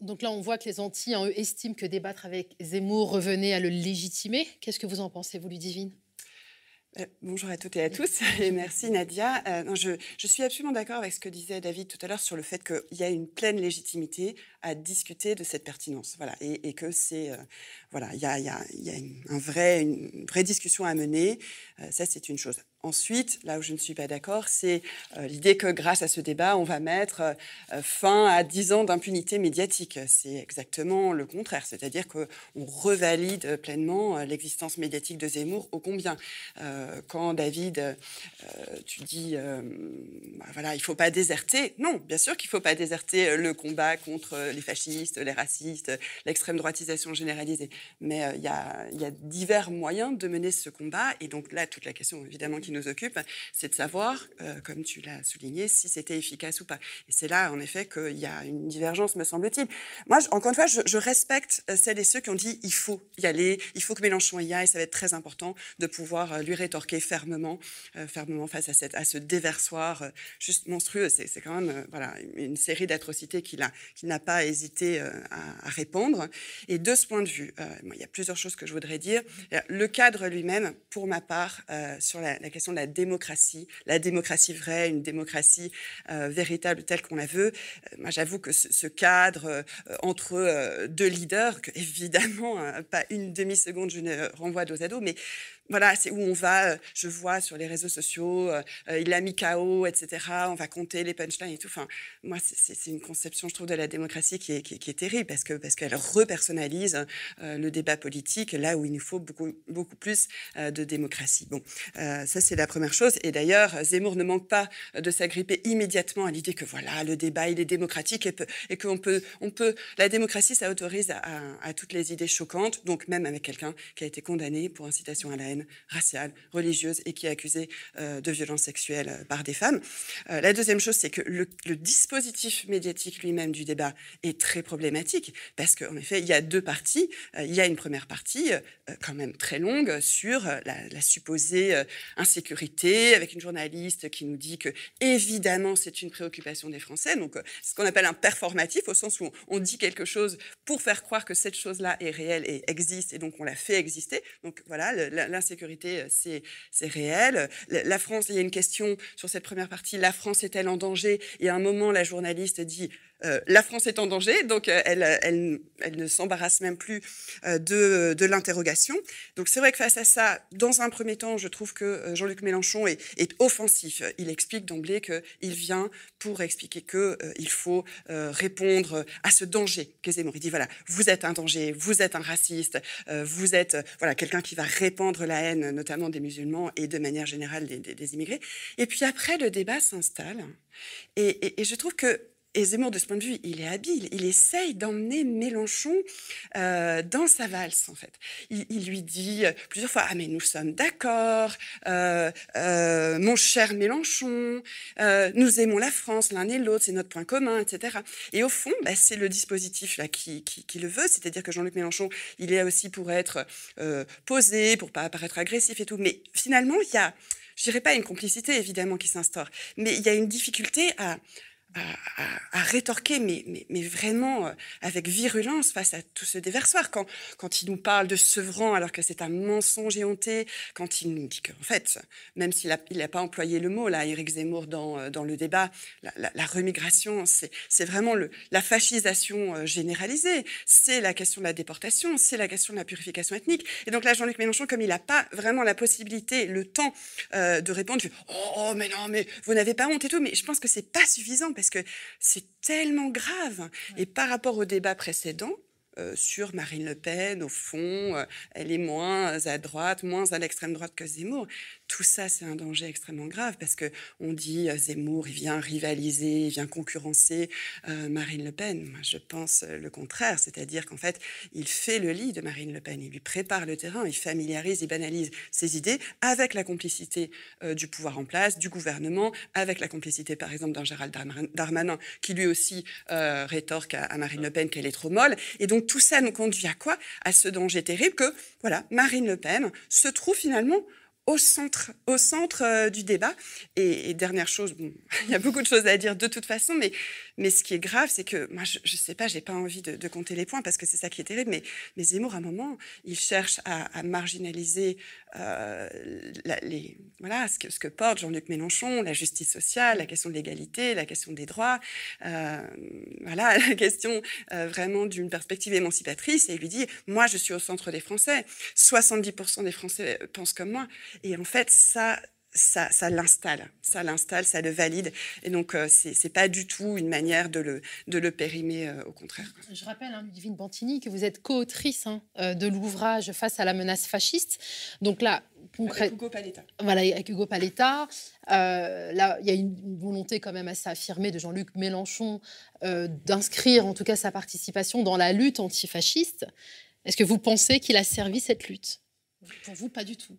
Donc là, on voit que les Antilles, hein, eux, estiment que débattre avec Zemmour revenait à le légitimer. Qu'est-ce que vous en pensez, vous, Ludivine? Bonjour à toutes et à tous et merci Nadia. Euh, je, suis absolument d'accord avec ce que disait David tout à l'heure sur le fait qu'il y a une pleine légitimité à discuter de cette pertinence. Voilà, et, et que c'est euh, voilà, il y a, y a- y a une, un vrai, une vraie discussion à mener. Euh, ça, c'est une chose. Ensuite, là où je ne suis pas d'accord, c'est euh, l'idée que grâce à ce débat, on va mettre euh, fin à 10 ans d'impunité médiatique. C'est exactement le contraire, c'est-à-dire qu'on revalide pleinement euh, l'existence médiatique de Zemmour, ô combien. Quand David, tu dis, bah, voilà, il ne faut pas déserter. Non, bien sûr qu'il ne faut pas déserter le combat contre les fascistes, les racistes, l'extrême droitisation généralisée. Mais il y, a, il y a divers moyens de mener ce combat. Et donc là, toute la question évidemment qui nous occupe, c'est de savoir, euh, comme tu l'as souligné, si c'était efficace ou pas. Et c'est là, en effet, qu'il y a une divergence, me semble-t-il. Moi, encore une fois, je, respecte euh, celles et ceux qui ont dit il faut y aller, il faut que Mélenchon y aille, ça va être très important de pouvoir euh, lui rétorquer fermement, fermement face à, cette, à ce déversoir juste monstrueux. C'est quand même voilà, une série d'atrocités qu'il a- qu'il n'a pas hésité à, répandre. Et de ce point de vue, il y a plusieurs choses que je voudrais dire. Le cadre lui-même, pour ma part, sur la, la de la démocratie, la démocratie vraie, une démocratie euh, véritable telle qu'on la veut, euh, moi j'avoue que ce, cadre euh, entre deux leaders, évidemment, euh, pas une demi-seconde, je ne renvoie dos à dos, mais voilà, c'est où on va, euh, je vois sur les réseaux sociaux, euh, euh, il a mis KO, etc. On va compter les punchlines et tout. Enfin, moi, c'est- une conception, je trouve, de la démocratie qui est, terrible parce que parce qu'elle repersonnalise le débat politique là où il nous faut beaucoup beaucoup plus de démocratie. Bon, ça c'est la première chose. Et d'ailleurs, Zemmour ne manque pas de s'agripper immédiatement à l'idée que voilà, le débat il est démocratique et, peut- et qu'on peut on peut la démocratie ça autorise à toutes les idées choquantes. Donc même avec quelqu'un qui a été condamné pour incitation à la haine raciale, religieuse et qui est accusé euh, de violences sexuelles euh, par des femmes. Euh, la deuxième chose, c'est que le, dispositif médiatique lui-même du débat est très problématique parce qu'en effet, il y a deux parties. Il y a une première partie, quand même très longue, sur la, supposée insécurité, avec une journaliste qui nous dit que évidemment c'est une préoccupation des Français. Donc, ce qu'on appelle un performatif, au sens où on, dit quelque chose pour faire croire que cette chose-là est réelle et existe, et donc on la fait exister. Donc voilà, la- l'insécurité, euh, c'est réel. La France, il y a une question sur cette première partie, la France est-elle en danger? Et à un moment, la journaliste dit, euh, la France est en danger, donc euh, elle, elle, ne s'embarrasse même plus euh, de, l'interrogation. Donc c'est vrai que face à ça, dans un premier temps, je trouve que euh, Jean-Luc Mélenchon est, offensif. Il explique d'emblée qu'il vient pour expliquer qu'il faut euh, répondre à ce danger qu'est Zemmour. Il dit, voilà, vous êtes un danger, vous êtes un raciste, euh, vous êtes euh, voilà, quelqu'un qui va répandre la haine, notamment des musulmans et de manière générale des, immigrés. Et puis après, le débat s'installe. Et je trouve que et Zemmour, de ce point de vue, il est habile. Il essaye d'emmener Mélenchon euh, dans sa valse, en fait. Il, lui dit euh, plusieurs fois Ah, mais nous sommes d'accord, euh, mon cher Mélenchon, nous aimons la France l'un et l'autre, c'est notre point commun, etc. Et au fond, bah, c'est le dispositif là qui, le veut, c'est-à-dire que Jean-Luc Mélenchon, il est là aussi pour être posé, pour pas apparaître agressif et tout. Mais finalement, il y a, je dirais pas une complicité évidemment qui s'instaure, mais il y a une difficulté à à, rétorquer, mais, mais, mais vraiment euh, avec virulence face à tout ce déversoir. Quand, quand il nous parle de Sevran alors que c'est un mensonge éhonté, quand il nous dit qu'en fait, même s'il n'a il a pas employé le mot, là, Éric Zemmour, dans, euh, dans le débat, la, remigration, c'est vraiment le, la fascisation euh, généralisée, c'est la question de la déportation, c'est la question de la purification ethnique. Et donc là, Jean-Luc Mélenchon, comme il n'a pas vraiment la possibilité, le temps de répondre, il fait, oh, mais non, mais vous n'avez pas honte et tout, mais je pense que c'est pas suffisant parce que c'est tellement grave. Et par rapport au débat précédent, sur Marine Le Pen, au fond, elle est moins à droite, moins à l'extrême droite que Zemmour. Tout ça, c'est un danger extrêmement grave parce que on dit Zemmour, il vient rivaliser, il vient concurrencer Marine Le Pen. Moi, je pense le contraire, c'est-à-dire qu'en fait, il fait le lit de Marine Le Pen, il lui prépare le terrain, il familiarise, il banalise ses idées avec la complicité du pouvoir en place, du gouvernement, avec la complicité, par exemple, d'un Gérald Darmanin qui lui aussi rétorque à Marine Le Pen qu'elle est trop molle. Et donc tout ça nous conduit à quoi? À ce danger terrible que, voilà, Marine Le Pen se trouve finalement au centre, au centre euh, du débat. Et, dernière chose, bon, il y a beaucoup de choses à dire de toute façon, mais, mais ce qui est grave, c'est que moi, je ne sais pas, j'ai pas envie de, compter les points parce que c'est ça qui est terrible, mais, mais Zemmour, à un moment, il cherche à, marginaliser euh, les, voilà, ce, que, porte Jean-Luc Mélenchon, la justice sociale, la question de l'égalité, la question des droits, euh, voilà, la question vraiment d'une perspective émancipatrice. Et il lui dit, moi, je suis au centre des Français. 70% des Français pensent comme moi. Et en fait, ça, ça, ça l'installe, ça l'installe, ça le valide. Et donc, euh, ce c'est pas du tout une manière de le, de le périmer, euh, au contraire. Je rappelle, hein, Ludivine Bantini, que vous êtes co-autrice hein, euh, de l'ouvrage Face à la menace fasciste. Donc là, concrètement. Hugo Paletta. Voilà, avec Hugo Paletta. là, il y a une volonté quand même assez affirmée de Jean-Luc Mélenchon d'inscrire en tout cas sa participation dans la lutte antifasciste. Est-ce que vous pensez qu'il a servi cette lutte? Pour vous, pas du tout.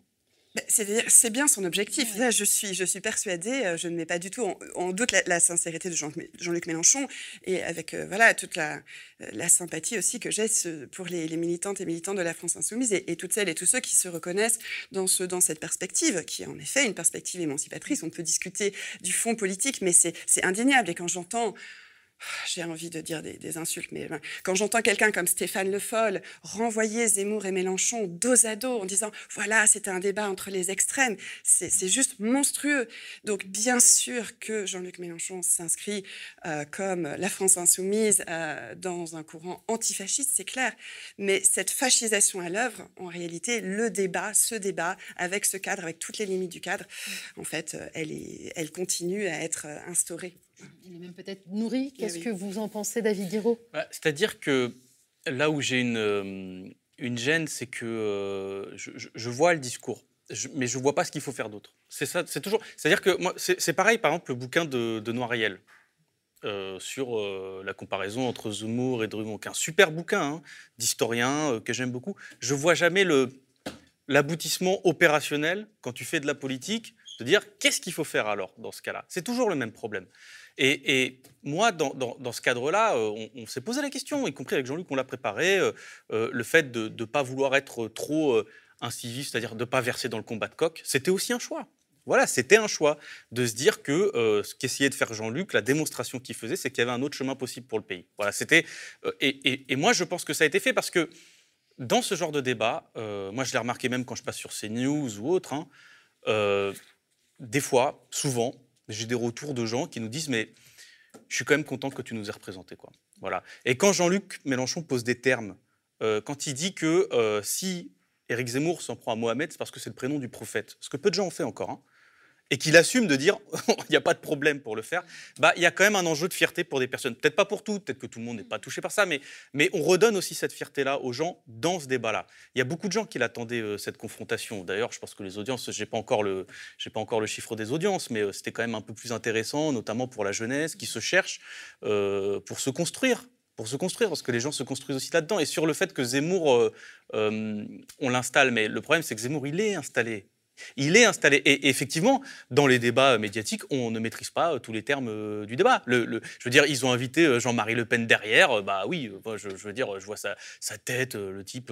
C'est bien son objectif. je suis, je suis persuadée, euh, je ne mets pas du tout en, doute la, sincérité de Jean-Luc Mélenchon et avec euh, voilà toute la, la, sympathie aussi que j'ai pour les, militantes et militants de la France insoumise et, toutes celles et tous ceux qui se reconnaissent dans, ce, dans cette perspective, qui est en effet une perspective émancipatrice. On peut discuter du fond politique, mais c'est indéniable. Et quand j'entends j'ai envie de dire des, insultes, mais quand j'entends quelqu'un comme Stéphane Le Foll renvoyer Zemmour et Mélenchon dos à dos en disant voilà, c'était un débat entre les extrêmes, c'est juste monstrueux. Donc, bien sûr que Jean-Luc Mélenchon s'inscrit euh, comme la France insoumise euh, dans un courant antifasciste, c'est clair. Mais cette fascisation à l'œuvre, en réalité, le débat, ce débat, avec ce cadre, avec toutes les limites du cadre, en fait, euh, elle, est, elle continue à être instaurée. Il est même peut-être nourri. Qu'est-ce que vous en pensez, David Guiraud? Bah, C'est-à-dire que là où j'ai une, euh, une gêne, c'est que euh, je, vois le discours, mais je ne vois pas ce qu'il faut faire d'autre. C'est ça, c'est toujours. C'est-à-dire que moi, c'est pareil, par exemple, le bouquin de, de Noiriel. Euh, sur la comparaison entre Zemmour et Drummond, qui est un super bouquin hein, d'historien que j'aime beaucoup. Je vois jamais le l'aboutissement opérationnel quand tu fais de la politique de dire qu'est-ce qu'il faut faire alors dans ce cas-là? C'est toujours le même problème. Et, moi, dans, ce cadre-là, euh, on, s'est posé la question, y compris avec Jean-Luc, on l'a préparé, euh, euh, le fait de ne pas vouloir être trop incisif, c'est-à-dire de ne pas verser dans le combat de coq, c'était aussi un choix. Voilà, c'était un choix de se dire que ce qu'essayait de faire Jean-Luc, la démonstration qu'il faisait, c'est qu'il y avait un autre chemin possible pour le pays. Voilà, c'était. Et, moi, je pense que ça a été fait parce que dans ce genre de débat, moi, je l'ai remarqué même quand je passe sur CNews ou autre, hein, des fois, souvent, j'ai des retours de gens qui nous disent mais je suis quand même content que tu nous aies représenté quoi. Voilà. Et quand Jean-Luc Mélenchon pose des termes, euh, quand il dit que euh, si Éric Zemmour s'en prend à Mohamed, c'est parce que c'est le prénom du prophète, ce que peu de gens ont fait encore. Hein et qu'il assume de dire il n'y a pas de problème pour le faire, bah il y a quand même un enjeu de fierté pour des personnes. Peut-être pas pour toutes, peut-être que tout le monde n'est pas touché par ça, mais, mais on redonne aussi cette fierté-là aux gens dans ce débat-là. Il y a beaucoup de gens qui l'attendaient euh, cette confrontation. D'ailleurs, je pense que les audiences, j'ai pas encore le, pas encore le chiffre des audiences, mais euh, c'était quand même un peu plus intéressant, notamment pour la jeunesse qui se cherche euh, pour se construire pour se construire, parce que les gens se construisent aussi là-dedans. Et sur le fait que Zemmour, on l'installe, mais le problème, c'est que Zemmour, il est installé. Il est installé. Et effectivement, dans les débats médiatiques, on ne maîtrise pas euh, tous les termes euh, du débat. Je veux dire, ils ont invité euh, Jean-Marie Le Pen derrière. Bah oui, je, veux dire, je vois sa, tête, le type.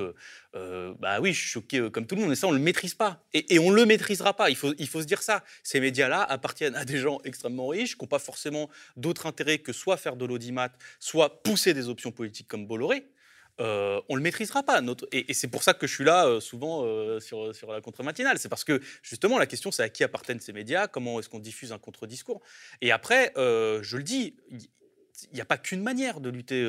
bah oui, je suis choqué comme tout le monde. Et ça, on ne le maîtrise pas. Et, on ne le maîtrisera pas. Il faut, se dire ça. Ces médias-là appartiennent à des gens extrêmement riches, qui n'ont pas forcément d'autre intérêt que soit faire de l'audimat, soit pousser des options politiques comme Bolloré. Euh, on le maîtrisera pas. Et, c'est pour ça que je suis là euh, souvent euh, sur, la contre-matinale. C'est parce que justement, la question, c'est à qui appartiennent ces médias, comment est-ce qu'on diffuse un contre-discours. Et après, je le dis, il n'y a pas qu'une manière de lutter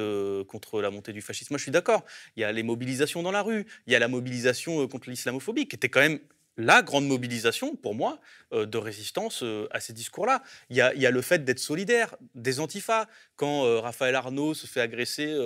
contre la montée du fascisme. Moi, je suis d'accord. Il y a les mobilisations dans la rue, il y a la mobilisation contre l'islamophobie, qui était quand même la grande mobilisation, pour moi, euh, de résistance euh, à ces discours-là. Il y a, le fait d'être solidaire, des antifas. Quand euh, Raphaël Arnaud se fait agresser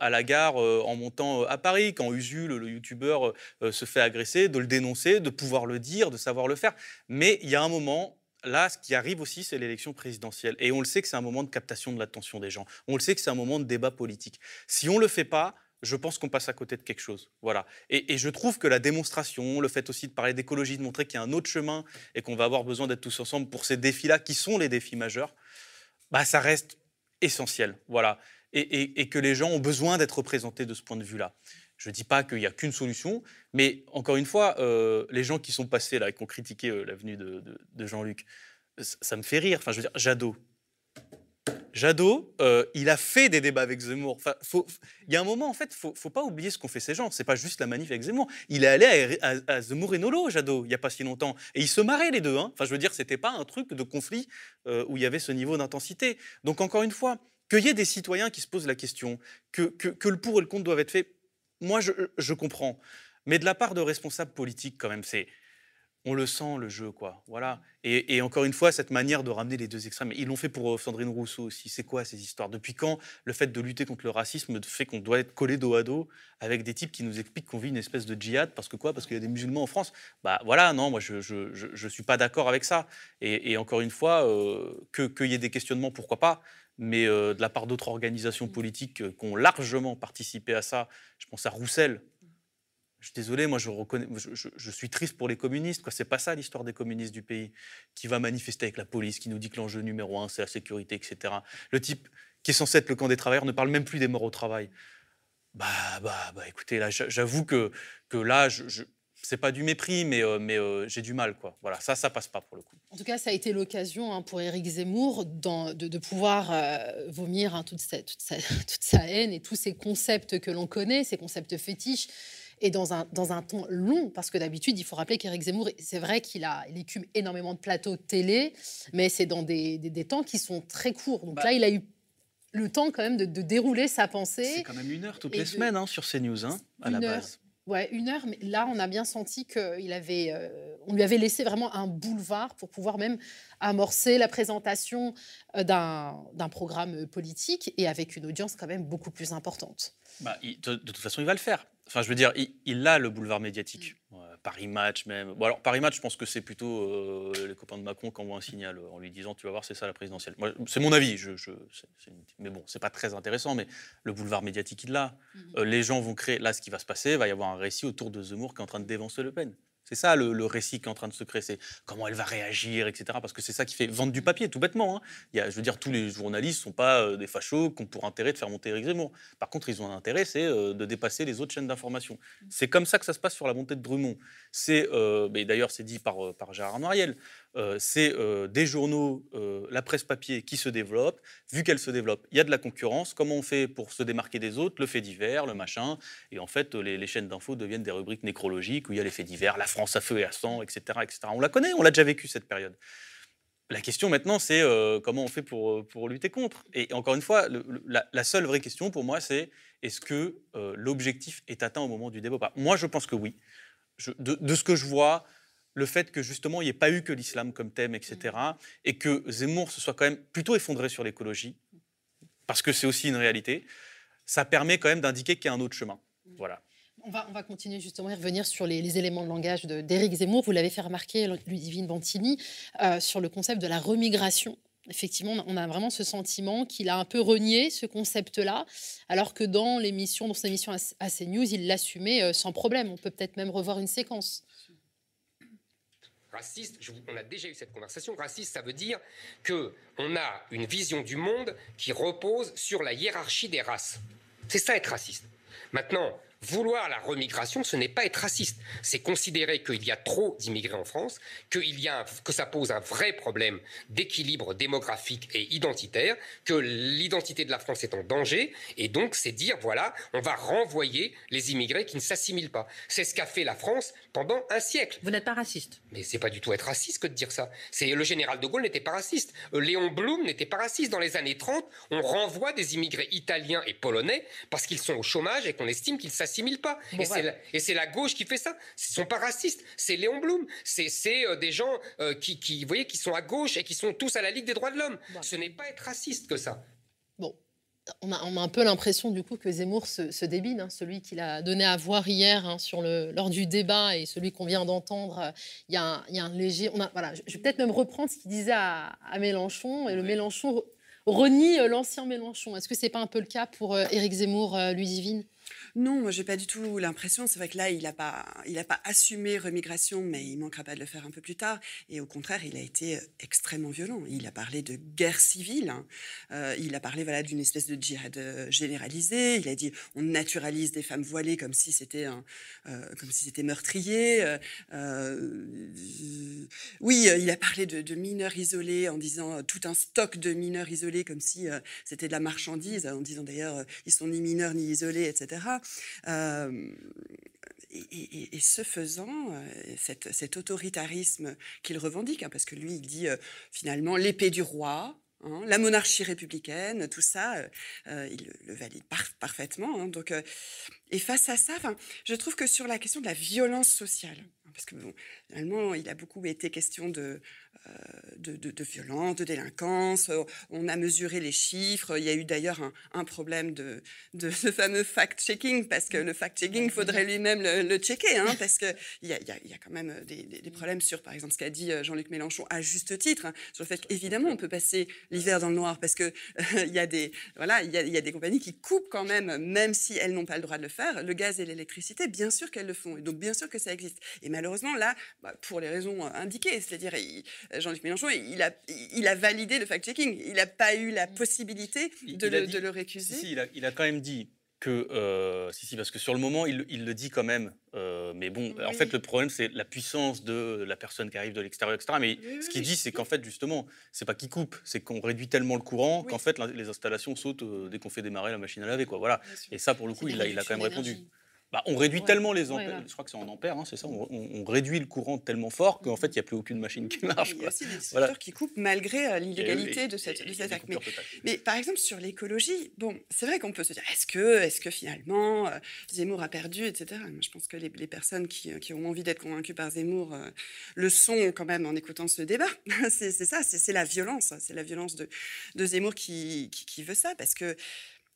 à la gare en montant à Paris, quand Usul, le youtubeur, euh, se fait agresser, de le dénoncer, de pouvoir le dire, de savoir le faire. Mais il y a un moment, là, ce qui arrive aussi, c'est l'élection présidentielle. Et on le sait que c'est un moment de captation de l'attention des gens. On le sait que c'est un moment de débat politique. Si on ne le fait pas, je pense qu'on passe à côté de quelque chose. Voilà. Et, je trouve que la démonstration, le fait aussi de parler d'écologie, de montrer qu'il y a un autre chemin et qu'on va avoir besoin d'être tous ensemble pour ces défis-là, qui sont les défis majeurs, bah, ça reste essentiel. Voilà. Et, que les gens ont besoin d'être représentés de ce point de vue-là. Je ne dis pas qu'il n'y a qu'une solution, mais encore une fois, euh, les gens qui sont passés là et qui ont critiqué euh, la venue de, Jean-Luc, ça, ça me fait rire. Enfin, je veux dire, Jadot. Jadot, euh, il a fait des débats avec Zemmour. Il y a un moment, en fait, il faut, faut pas oublier ce qu'ont fait ces gens. C'est pas juste la manif avec Zemmour. Il est allé à, Zemmour et Nolo, Jadot, il n'y a pas si longtemps. Et ils se marraient les deux. hein. Enfin, je veux dire, c'était pas un truc de conflit euh, où il y avait ce niveau d'intensité. Donc, encore une fois, qu'il y ait des citoyens qui se posent la question, que, que, que le pour et le contre doivent être faits, moi, je, je comprends. Mais de la part de responsables politiques, quand même, c'est on le sent le jeu, quoi. Voilà. Et, encore une fois, cette manière de ramener les deux extrêmes, ils l'ont fait pour euh, Sandrine Rousseau aussi. C'est quoi ces histoires? Depuis quand le fait de lutter contre le racisme fait qu'on doit être collé dos à dos avec des types qui nous expliquent qu'on vit une espèce de djihad? Parce que quoi? Parce qu'il y a des musulmans en France. Bah voilà, non, moi je je, suis pas d'accord avec ça. Et, encore une fois, euh, qu'il y ait des questionnements, pourquoi pas? Mais euh, de la part d'autres organisations politiques qui ont largement participé à ça, je pense à Roussel, je suis triste pour les communistes. C'est pas ça l'histoire des communistes du pays, qui va manifester avec la police, qui nous dit que l'enjeu numéro un c'est la sécurité, etc. Le type qui est censé être le camp des travailleurs ne parle même plus des morts au travail. Bah, bah, bah écoutez, là j'a- j'avoue que, là, je, je- c'est pas du mépris, mais, euh, euh, j'ai du mal. Voilà, ça, ça passe pas pour le coup. En tout cas, ça a été l'occasion hein, pour Éric Zemmour de, pouvoir euh, vomir hein, toute sa haine et tous ces concepts que l'on connaît, ces concepts fétiches, et dans un, dans un ton long, parce que d'habitude, il faut rappeler qu'Éric Zemmour, c'est vrai qu'il a, il écume énormément de plateaux de télé, mais c'est dans des, des- des temps qui sont très courts. Donc là, il a eu le temps quand même de, de dérouler sa pensée. C'est quand même une heure toutes les de- semaines hein, sur CNews, hein, à la heure. base. Ouais, une heure, mais là, on a bien senti qu'il avait, euh, on lui avait laissé vraiment un boulevard pour pouvoir même amorcer la présentation euh, d'un d'un programme politique et avec une audience quand même beaucoup plus importante. Bah, il- de, de toute façon, il va le faire. Enfin, je veux dire, il, il a le boulevard médiatique. Paris Match, même. Bon, alors, Paris Match, je pense que c'est plutôt euh, les copains de Macron qui envoient un signal euh, en lui disant Tu vas voir, c'est ça la présidentielle. C'est mon avis. Je, je- c'est- c'est une- mais bon, c'est pas très intéressant. Mais le boulevard médiatique, il l'a. Euh, les gens vont créer. Là, ce qui va se passer, il va y avoir un récit autour de Zemmour qui est en train de dévancer Le Pen. C'est ça le, le récit qui est en train de se créer, c'est comment elle va réagir, etc. Parce que c'est ça qui fait vendre du papier, tout bêtement. hein. Il y a, je veux dire, tous les journalistes ne sont pas euh, des fachos qui ont pour intérêt de faire monter Éric Zemmour. Par contre, ils ont un intérêt, c'est euh, de dépasser les autres chaînes d'information. C'est comme ça que ça se passe sur la montée de Drummond. C'est, euh, d'ailleurs, c'est dit par, par Gérard Noiriel, euh, c'est euh, des journaux, euh, la presse papier qui se développe. Vu qu'elle se développe, il y a de la concurrence. Comment on fait pour se démarquer des autres? Le fait divers, le machin. Et en fait, les, chaînes d'infos deviennent des rubriques nécrologiques où il y a les faits divers, la France à feu et à sang, etc. etc. On la connaît, on l'a déjà vécu cette période. La question maintenant, c'est comment on fait pour, pour lutter contre? Et encore une fois, la, seule vraie question pour moi, c'est est-ce que l'objectif est atteint au moment du débat Moi, je pense que oui. De ce que je vois, le fait que justement il n'y ait pas eu que l'islam comme thème, etc., et que Zemmour se soit quand même plutôt effondré sur l'écologie, parce que c'est aussi une réalité, ça permet quand même d'indiquer qu'il y a un autre chemin. Voilà. On va, on va continuer justement et revenir sur les, les éléments de langage de- d'Éric Zemmour. Vous l'avez fait remarquer, Ludivine Bantini, euh, sur le concept de la remigration. Effectivement, on a- vraiment ce sentiment qu'il a un peu renié ce concept-là, alors que dans l'émission, dans son émission à à CNews, il l'assumait euh, sans problème. On peut peut-être même revoir une séquence. Raciste, on a déjà eu cette conversation. Raciste, ça veut dire que on a une vision du monde qui repose sur la hiérarchie des races. C'est ça être raciste. Maintenant, vouloir la remigration, ce n'est pas être raciste. C'est considérer qu'il y a trop d'immigrés en France, qu'il y a que ça pose un vrai problème d'équilibre démographique et identitaire, que l'identité de la France est en danger, et donc c'est dire voilà, on va renvoyer les immigrés qui ne s'assimilent pas. C'est ce qu'a fait la France pendant un siècle. Vous n'êtes pas raciste. Mais c'est pas du tout être raciste que de dire ça. C'est le général de Gaulle n'était pas raciste. Léon Blum n'était pas raciste. Dans les années 30, on renvoie des immigrés italiens et polonais parce qu'ils sont au chômage et qu'on estime qu'ils s'assimilent s'assimilent pas. Bon, et c'est la, gauche qui fait ça. Ils sont pas racistes. C'est Léon Blum. C'est euh, des gens euh, qui, qui, vous voyez, qui sont à gauche et qui sont tous à la Ligue des droits de l'homme. Ce n'est pas être raciste que ça. Bon, on a, on a un peu l'impression du coup que Zemmour se, se débine, hein, celui qu'il a donné à voir hier hein, sur le, lors du débat et celui qu'on vient d'entendre. euh, Il y, a un- il y a un léger. On a, voilà, je, je vais peut-être même reprendre ce qu'il disait à, à Mélenchon et le Mélenchon re- renie euh, l'ancien Mélenchon. Est-ce que c'est pas un peu le cas pour euh, Éric Zemmour, euh, Ludivine Non, moi j'ai pas du tout l'impression. C'est vrai que là, il n'a pas, il pas assumé remigration, mais il manquera pas de le faire un peu plus tard. Et au contraire, il a été euh, extrêmement violent. Il a parlé de guerre civile. hein. Euh, il a parlé voilà d'une espèce de djihad euh, généralisé. Il a dit on naturalise des femmes voilées comme si c'était comme si c'était meurtrier. Oui, il a parlé de, de mineurs isolés en disant tout un stock de mineurs isolés comme si c'était de la marchandise, en disant d'ailleurs ils sont ni mineurs ni isolés, etc. Euh, et, ce faisant, euh, cet, autoritarisme qu'il revendique, hein, parce que lui, il dit euh, finalement l'épée du roi, hein, la monarchie républicaine, tout ça, il le, valide par- parfaitement. hein. donc, et face à ça, je trouve que sur la question de la violence sociale, parce que finalement, il a beaucoup été question de, de, de- de violence, de délinquance. euh, On a mesuré les chiffres. Il y a eu d'ailleurs un, un problème de, de ce fameux fact-checking, parce que le fact-checking, il faudrait lui-même le, le checker, hein, parce qu'il y y, a, il y a quand même des, des- des problèmes sur, par exemple, ce qu'a dit euh, Jean-Luc Mélenchon à juste titre, hein, sur le fait qu'évidemment, on peut passer l'hiver dans le noir, parce que euh, y a des voilà, il y a, il y a des compagnies qui coupent quand même, même si elles n'ont pas le droit de le faire, le gaz et l'électricité, bien sûr qu'elles le font. Et donc, bien sûr que ça existe. Et malheureusement, là, bah, pour les raisons euh, indiquées, c'est-à-dire Jean-Luc Mélenchon, il a, il a validé le fact-checking. Il n'a pas eu la possibilité Il- de, le, dit- de le récuser. Si, il, a, il a quand même dit que. euh, si, si, parce que sur le moment, il, il le dit quand même. euh, mais bon, en fait, le problème, c'est la puissance de la personne qui arrive de l'extérieur, etc. Mais Oui, ce qu'il oui, dit, c'est qu'en fait, justement, c'est pas qu'il coupe, c'est qu'on réduit tellement le courant qu'en fait, les installations sautent euh, dès qu'on fait démarrer la machine à laver. Quoi. Voilà. Et ça, pour le coup, il a, il a quand même répondu. Bah, on réduit Ouais. tellement les Ouais, ampères, je crois que c'est en ampères, hein, c'est ça, on, on- on réduit le courant tellement fort qu'en fait, il n'y a plus aucune machine qui marche. Il y a Quoi. aussi des Voilà. distributeurs qui coupent malgré euh, l'illégalité de, cette, et- de acte. Mais, par exemple, sur l'écologie, bon, c'est vrai qu'on peut se dire est-ce que, est que finalement euh, Zemmour a perdu, etc. Moi, je pense que les, les personnes qui, qui ont envie d'être convaincues par Zemmour euh, le sont quand même en écoutant ce débat. c'est ça, c'est c'est la violence. C'est la violence de, de Zemmour qui, qui, qui veut ça. Parce que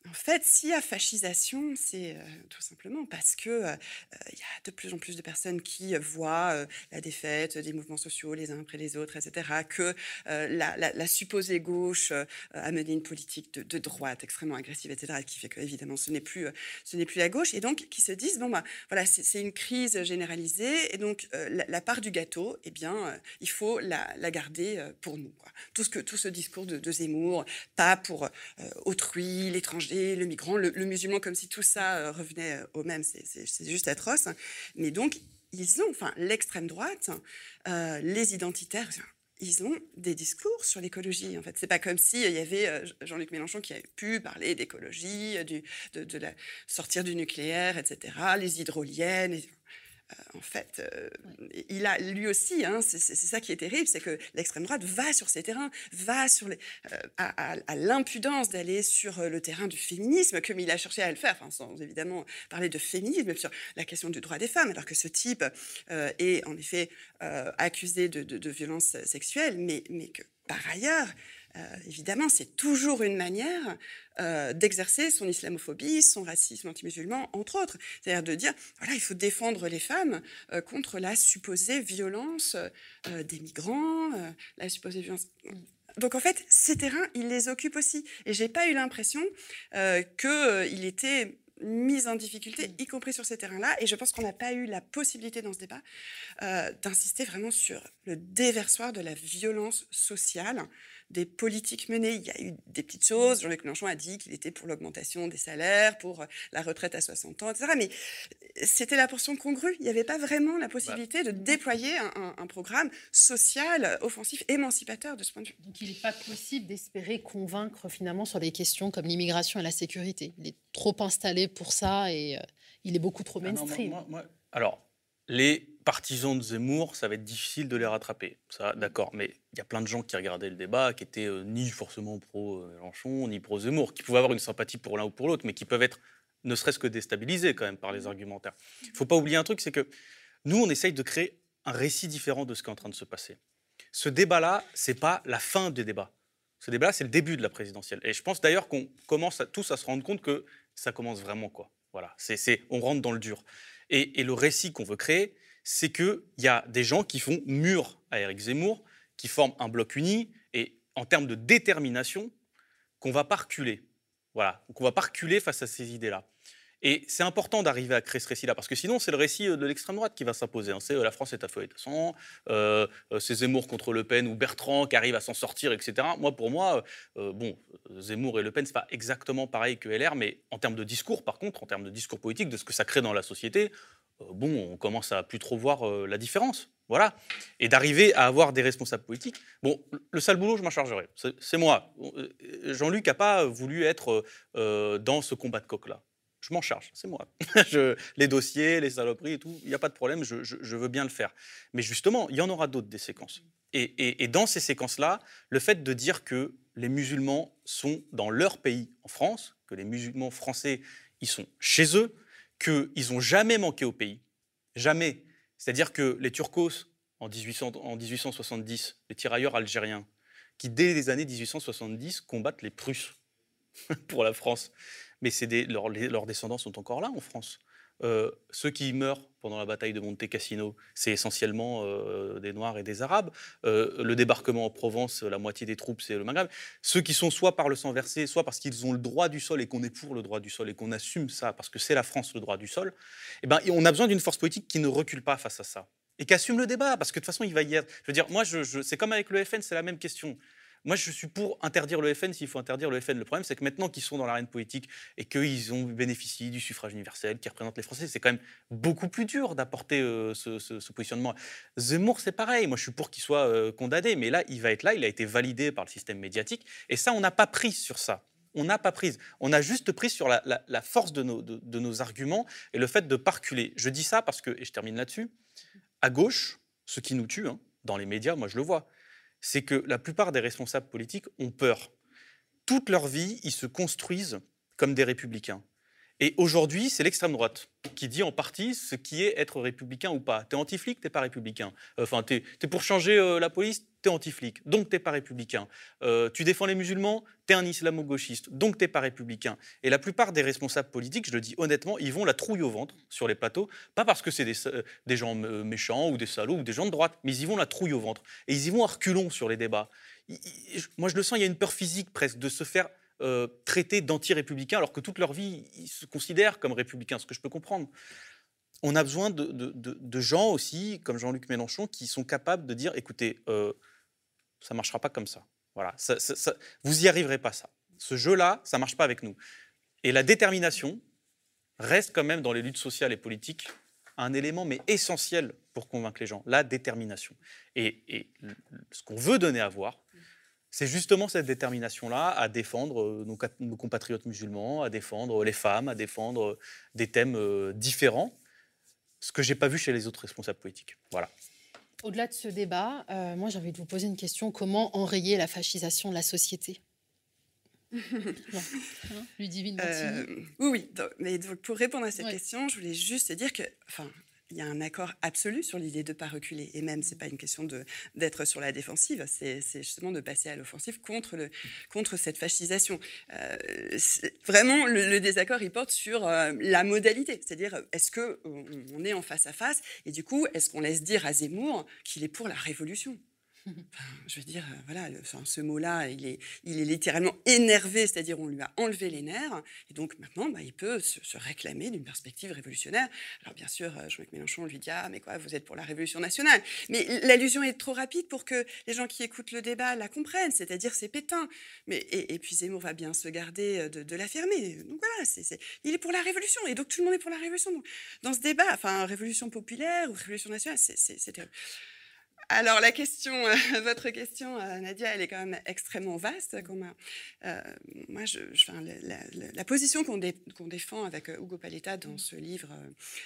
en fait, s'il y a fascisation, c'est euh, tout simplement parce que euh, euh, il y a de plus en plus de personnes qui euh, voient euh, la défaite des mouvements sociaux les uns après les autres, etc. Que euh, la, supposée gauche euh, a mené une politique de, droite extrêmement agressive, etc. Qui fait que évidemment ce n'est plus euh, ce plus la gauche et donc qui se disent bon bah voilà c'est une crise généralisée et donc euh, la, part du gâteau, eh bien euh, il faut la, garder euh, pour nous. Tout ce discours de, de Zemmour, pas pour euh, autrui, l'étranger, le migrant, le, musulman, comme si tout ça euh, revenait euh, au même. C'est- juste atroce. Mais donc, ils ont, enfin, l'extrême droite, euh, les identitaires, ils ont des discours sur l'écologie. En fait, c'est pas comme si il y avait euh, Jean-Luc Mélenchon qui avait pu parler d'écologie, euh, de, sortir du nucléaire, etc., les hydroliennes. et- euh, en fait, euh, il a lui aussi, hein, c'est ça qui est terrible, c'est que l'extrême droite va sur ces terrains, va sur les, euh, à, à- à l'impudence d'aller sur euh, le terrain du féminisme, comme il a cherché à le faire, enfin, sans évidemment parler de féminisme, sur la question du droit des femmes, alors que ce type euh, est en effet euh, accusé de, de, de violences sexuelles, mais, mais que par ailleurs, euh, évidemment, c'est toujours une manière euh, d'exercer son islamophobie, son racisme anti-musulman, entre autres. C'est-à-dire de dire, voilà, il faut défendre les femmes euh, contre la supposée violence euh, des migrants, euh, la supposée violence. Donc en fait, ces terrains, il les occupe aussi. Et j'ai pas eu l'impression euh, qu'il était mis en difficulté, y compris sur ces terrains-là. Et je pense qu'on n'a pas eu la possibilité dans ce débat euh, d'insister vraiment sur le déversoir de la violence sociale des politiques menées. Il y a eu des petites choses. Jean-Luc Mélenchon a dit qu'il était pour l'augmentation des salaires, pour euh, la retraite à 60 ans, etc. Mais c'était la portion congrue. Il n'y avait pas vraiment la possibilité de déployer un, un- un programme social, offensif, émancipateur de ce point de vue. Donc il n'est pas possible d'espérer convaincre finalement sur des questions comme l'immigration et la sécurité. Il est trop installé pour ça et euh, il est beaucoup trop Ah non, moi- mainstream. moi- moi- alors, les partisans de Zemmour, ça va être difficile de les rattraper. Ça, d'accord. Mais il y a plein de gens qui regardaient le débat, qui étaient euh, ni forcément pro-Mélenchon, ni pro-Zemmour, qui pouvaient avoir une sympathie pour l'un ou pour l'autre, mais qui peuvent être ne serait-ce que déstabilisés quand même par les argumentaires. Il ne faut pas oublier un truc, c'est que nous, on essaye de créer un récit différent de ce qui est en train de se passer. Ce débat-là, ce n'est pas la fin du débat. Ce débat-là, c'est le début de la présidentielle. Et je pense d'ailleurs qu'on commence à, tous à se rendre compte que ça commence vraiment. quoi. Voilà, c'est, on rentre dans le dur. Et, et le récit qu'on veut créer, c'est qu'il y a des gens qui font mur à Éric Zemmour, qui forment un bloc uni, et en termes de détermination, qu'on va pas reculer. Voilà, qu'on va pas reculer face à ces idées-là. Et c'est important d'arriver à créer ce récit-là, parce que sinon, c'est le récit euh, de l'extrême droite qui va s'imposer. Hein. C'est euh, la France est à feu et à sang, euh, c'est Zemmour contre Le Pen ou Bertrand qui arrive à s'en sortir, etc. Moi, pour moi, bon, Zemmour et Le Pen, c'est pas exactement pareil que LR, mais en termes de discours, par contre, en termes de discours politique, de ce que ça crée dans la société, bon, on commence à plus trop voir la différence. Voilà. Et d'arriver à avoir des responsables politiques. Bon, le sale boulot, je m'en chargerai. C'est moi. Jean-Luc n'a pas voulu être dans ce combat de coq-là je m'en charge, c'est moi. les dossiers, les saloperies et tout, il n'y a pas de problème, je, veux bien le faire. Mais justement, il y en aura d'autres des séquences. Et, dans ces séquences-là, le fait de dire que les musulmans sont dans leur pays, en France, que les musulmans français, ils sont chez eux, qu'ils n'ont jamais manqué au pays, jamais. C'est-à-dire que les Turcos, en, 1800, en 1870, les tirailleurs algériens, qui dès les années 1870 combattent les Prusses pour la France, mais des, leurs, descendants sont encore là en France. Euh, ceux qui meurent pendant la bataille de Monte Cassino, c'est essentiellement euh, des Noirs et des Arabes. Euh, le débarquement en Provence, la moitié des troupes, c'est le Maghreb. Ceux qui sont soit par le sang versé, soit parce qu'ils ont le droit du sol et qu'on est pour le droit du sol et qu'on assume ça parce que c'est la France le droit du sol, eh ben, on a besoin d'une force politique qui ne recule pas face à ça et qui assume le débat parce que de toute façon, il va y être. Je veux dire, moi, je, c'est comme avec le FN, c'est la même question. Moi, je suis pour interdire le FN s'il faut interdire le FN. Le problème, c'est que maintenant qu'ils sont dans l'arène politique et qu'ils ont bénéficié du suffrage universel, qui représente les Français, c'est quand même beaucoup plus dur d'apporter euh, ce, positionnement. Zemmour, c'est pareil. Moi, je suis pour qu'il soit euh, condamné, mais là, il va être là. Il a été validé par le système médiatique. Et ça, on n'a pas pris sur ça. On n'a pas pris. On a juste pris sur la, force de nos, arguments et le fait de reculer. Je dis ça parce que, et je termine là-dessus, à gauche, ce qui nous tue, hein, dans les médias, moi je le vois, c'est que la plupart des responsables politiques ont peur. Toute leur vie, ils se construisent comme des républicains. Et aujourd'hui, c'est l'extrême droite qui dit en partie ce qui est être républicain ou pas. T'es anti-flic, t'es pas républicain. Enfin, t'es es pour changer euh, la police, t'es anti-flic, donc t'es pas républicain. Euh, tu défends les musulmans, t'es un islamo-gauchiste, donc t'es pas républicain. Et la plupart des responsables politiques, je le dis honnêtement, ils vont la trouille au ventre sur les plateaux, pas parce que c'est des, euh, des, gens méchants ou des salauds ou des gens de droite, mais ils y vont la trouille au ventre. Et ils y vont à reculons sur les débats. Moi, je le sens, il y a une peur physique presque de se faire euh, traités d'anti-républicains alors que toute leur vie, ils se considèrent comme républicains, ce que je peux comprendre. On a besoin de, gens aussi, comme Jean-Luc Mélenchon, qui sont capables de dire, écoutez, euh, ça ne marchera pas comme ça. Voilà, vous n'y arriverez pas, ça. Ce jeu-là, ça ne marche pas avec nous. Et la détermination reste quand même dans les luttes sociales et politiques un élément mais essentiel pour convaincre les gens, la détermination. Et ce qu'on veut donner à voir, c'est justement cette détermination-là à défendre euh, nos, compatriotes musulmans, à défendre les femmes, à défendre euh, des thèmes euh, différents, ce que j'ai pas vu chez les autres responsables politiques. Voilà. Au-delà de ce débat, moi j'ai envie de vous poser une question comment enrayer la fascisation de la société? Ludivine Oui, oui. mais pour répondre à cette question, je voulais juste dire que, enfin, il y a un accord absolu sur l'idée de ne pas reculer. Et même, ce n'est pas une question d'être sur la défensive, c'est justement de passer à l'offensive contre, contre cette fascisation. Euh, vraiment, le, désaccord, il porte sur euh, la modalité. C'est-à-dire, est-ce qu'on on est en face à face? Et du coup, est-ce qu'on laisse dire à Zemmour qu'il est pour la révolution? Je veux dire, euh, voilà, ce mot-là, il est, littéralement énervé, c'est-à-dire on lui a enlevé les nerfs, et donc maintenant, bah, il peut se, réclamer d'une perspective révolutionnaire. Alors bien sûr, euh, Jean-Luc Mélenchon lui dit, ah mais quoi, vous êtes pour la révolution nationale. Mais l'allusion est trop rapide pour que les gens qui écoutent le débat la comprennent, c'est-à-dire c'est Pétain. Mais, et, puis Zemmour va bien se garder euh, de, l'affirmer. Donc voilà, il est pour la révolution, et donc tout le monde est pour la révolution. Dans ce débat, enfin, révolution populaire ou révolution nationale, c'est terrible. Alors la question, euh, votre question, euh, Nadia, elle est quand même extrêmement vaste. Euh, moi, je, la, position qu'on défend avec Hugo Paletta dans ce livre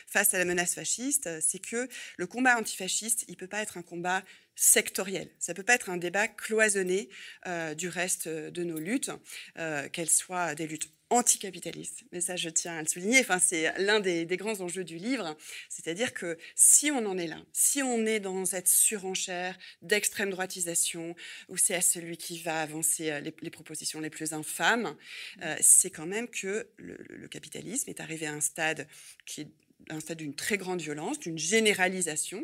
Face à la menace fasciste, c'est que le combat antifasciste, il peut pas être un combat sectoriel. Ça ne peut pas être un débat cloisonné euh, du reste de nos luttes, euh, qu'elles soient des luttes anticapitalistes. Mais ça, je tiens à le souligner. Enfin, c'est l'un des, grands enjeux du livre. C'est-à-dire que si on en est là, si on est dans cette surenchère d'extrême droitisation, où c'est à celui qui va avancer euh, les, propositions les plus infâmes, euh, c'est quand même que le, le, capitalisme est arrivé à un stade qui est un stade d'une très grande violence, d'une généralisation,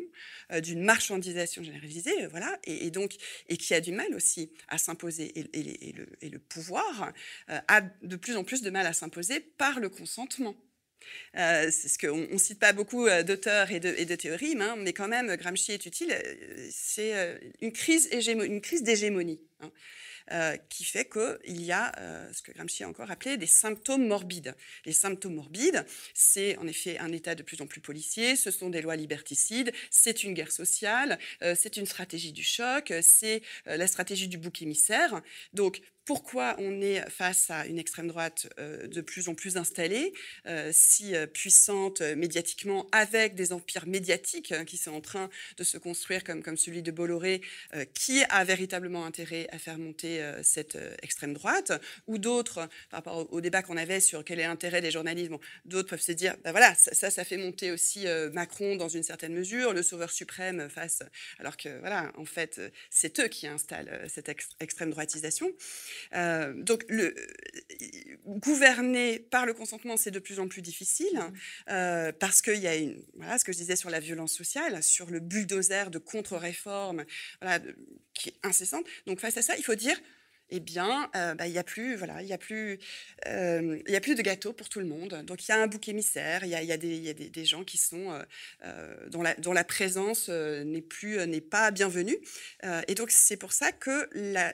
euh, d'une marchandisation généralisée, euh, voilà, et, donc et qui a du mal aussi à s'imposer. Et, le, pouvoir euh, a de plus en plus de mal à s'imposer par le consentement. C'est ce qu'on ne cite pas beaucoup d'auteurs et de, théories, hein, mais quand même, Gramsci est utile. C'est une crise, une crise d'hégémonie. Hein. Euh, qui fait qu'il y a euh, ce que Gramsci a encore appelé des symptômes morbides. Les symptômes morbides, c'est en effet un État de plus en plus policier, ce sont des lois liberticides, c'est une guerre sociale, euh, c'est une stratégie du choc, c'est la stratégie du bouc émissaire. Donc, pourquoi on est face à une extrême droite euh, de plus en plus installée, euh, si euh, puissante médiatiquement, avec des empires médiatiques hein, qui sont en train de se construire comme, celui de Bolloré, qui a véritablement intérêt à faire monter cette extrême droite, ou d'autres, par rapport au, débat qu'on avait sur quel est l'intérêt des journalistes, d'autres peuvent se dire, ben voilà, ça, ça, fait monter aussi Macron dans une certaine mesure, le sauveur suprême face, alors que voilà, en fait, c'est eux qui installent cette ex extrême droitisation. Euh, donc, le, gouverner par le consentement, c'est de plus en plus difficile mmh. euh, parce qu'il y a une, voilà, ce que je disais sur la violence sociale, sur le bulldozer de contre-réforme voilà, qui est incessante. Donc, face à ça, il faut dire eh bien, euh, bah, il n'y a plus, voilà, il y a plus, euh, il a plus de gâteaux pour tout le monde. Donc, il y a un bouc émissaire, il y a, y a, des, des, gens qui sont euh, dont, la, dont la présence n'est plus, n'est pas bienvenue. et donc, c'est pour ça que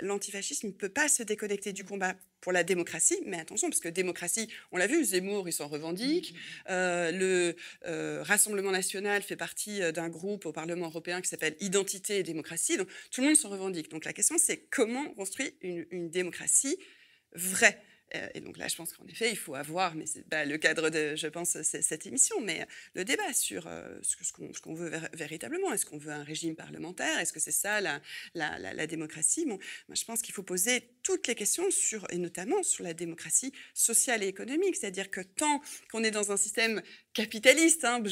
l'antifascisme ne peut pas se déconnecter du combat pour la démocratie, mais attention, parce que démocratie, on l'a vu, Zemmour, il s'en revendique. Mmh, mmh, mmh. Euh, le euh, Rassemblement national fait partie euh, d'un groupe au Parlement européen qui s'appelle Identité et démocratie. Donc tout le monde s'en revendique. Donc la question, c'est comment construire une, une démocratie vraie? Et donc là, je pense qu'en effet, il faut avoir, mais c'est pas le cadre de, je pense, cette émission, mais le débat sur euh, ce qu'on qu veut véritablement. Est-ce qu'on veut un régime parlementaire? Est-ce que c'est ça la, démocratie? Bon, Je pense qu'il faut poser toutes les questions sur, et notamment sur la démocratie sociale et économique. C'est-à-dire que tant qu'on est dans un système capitaliste, hein,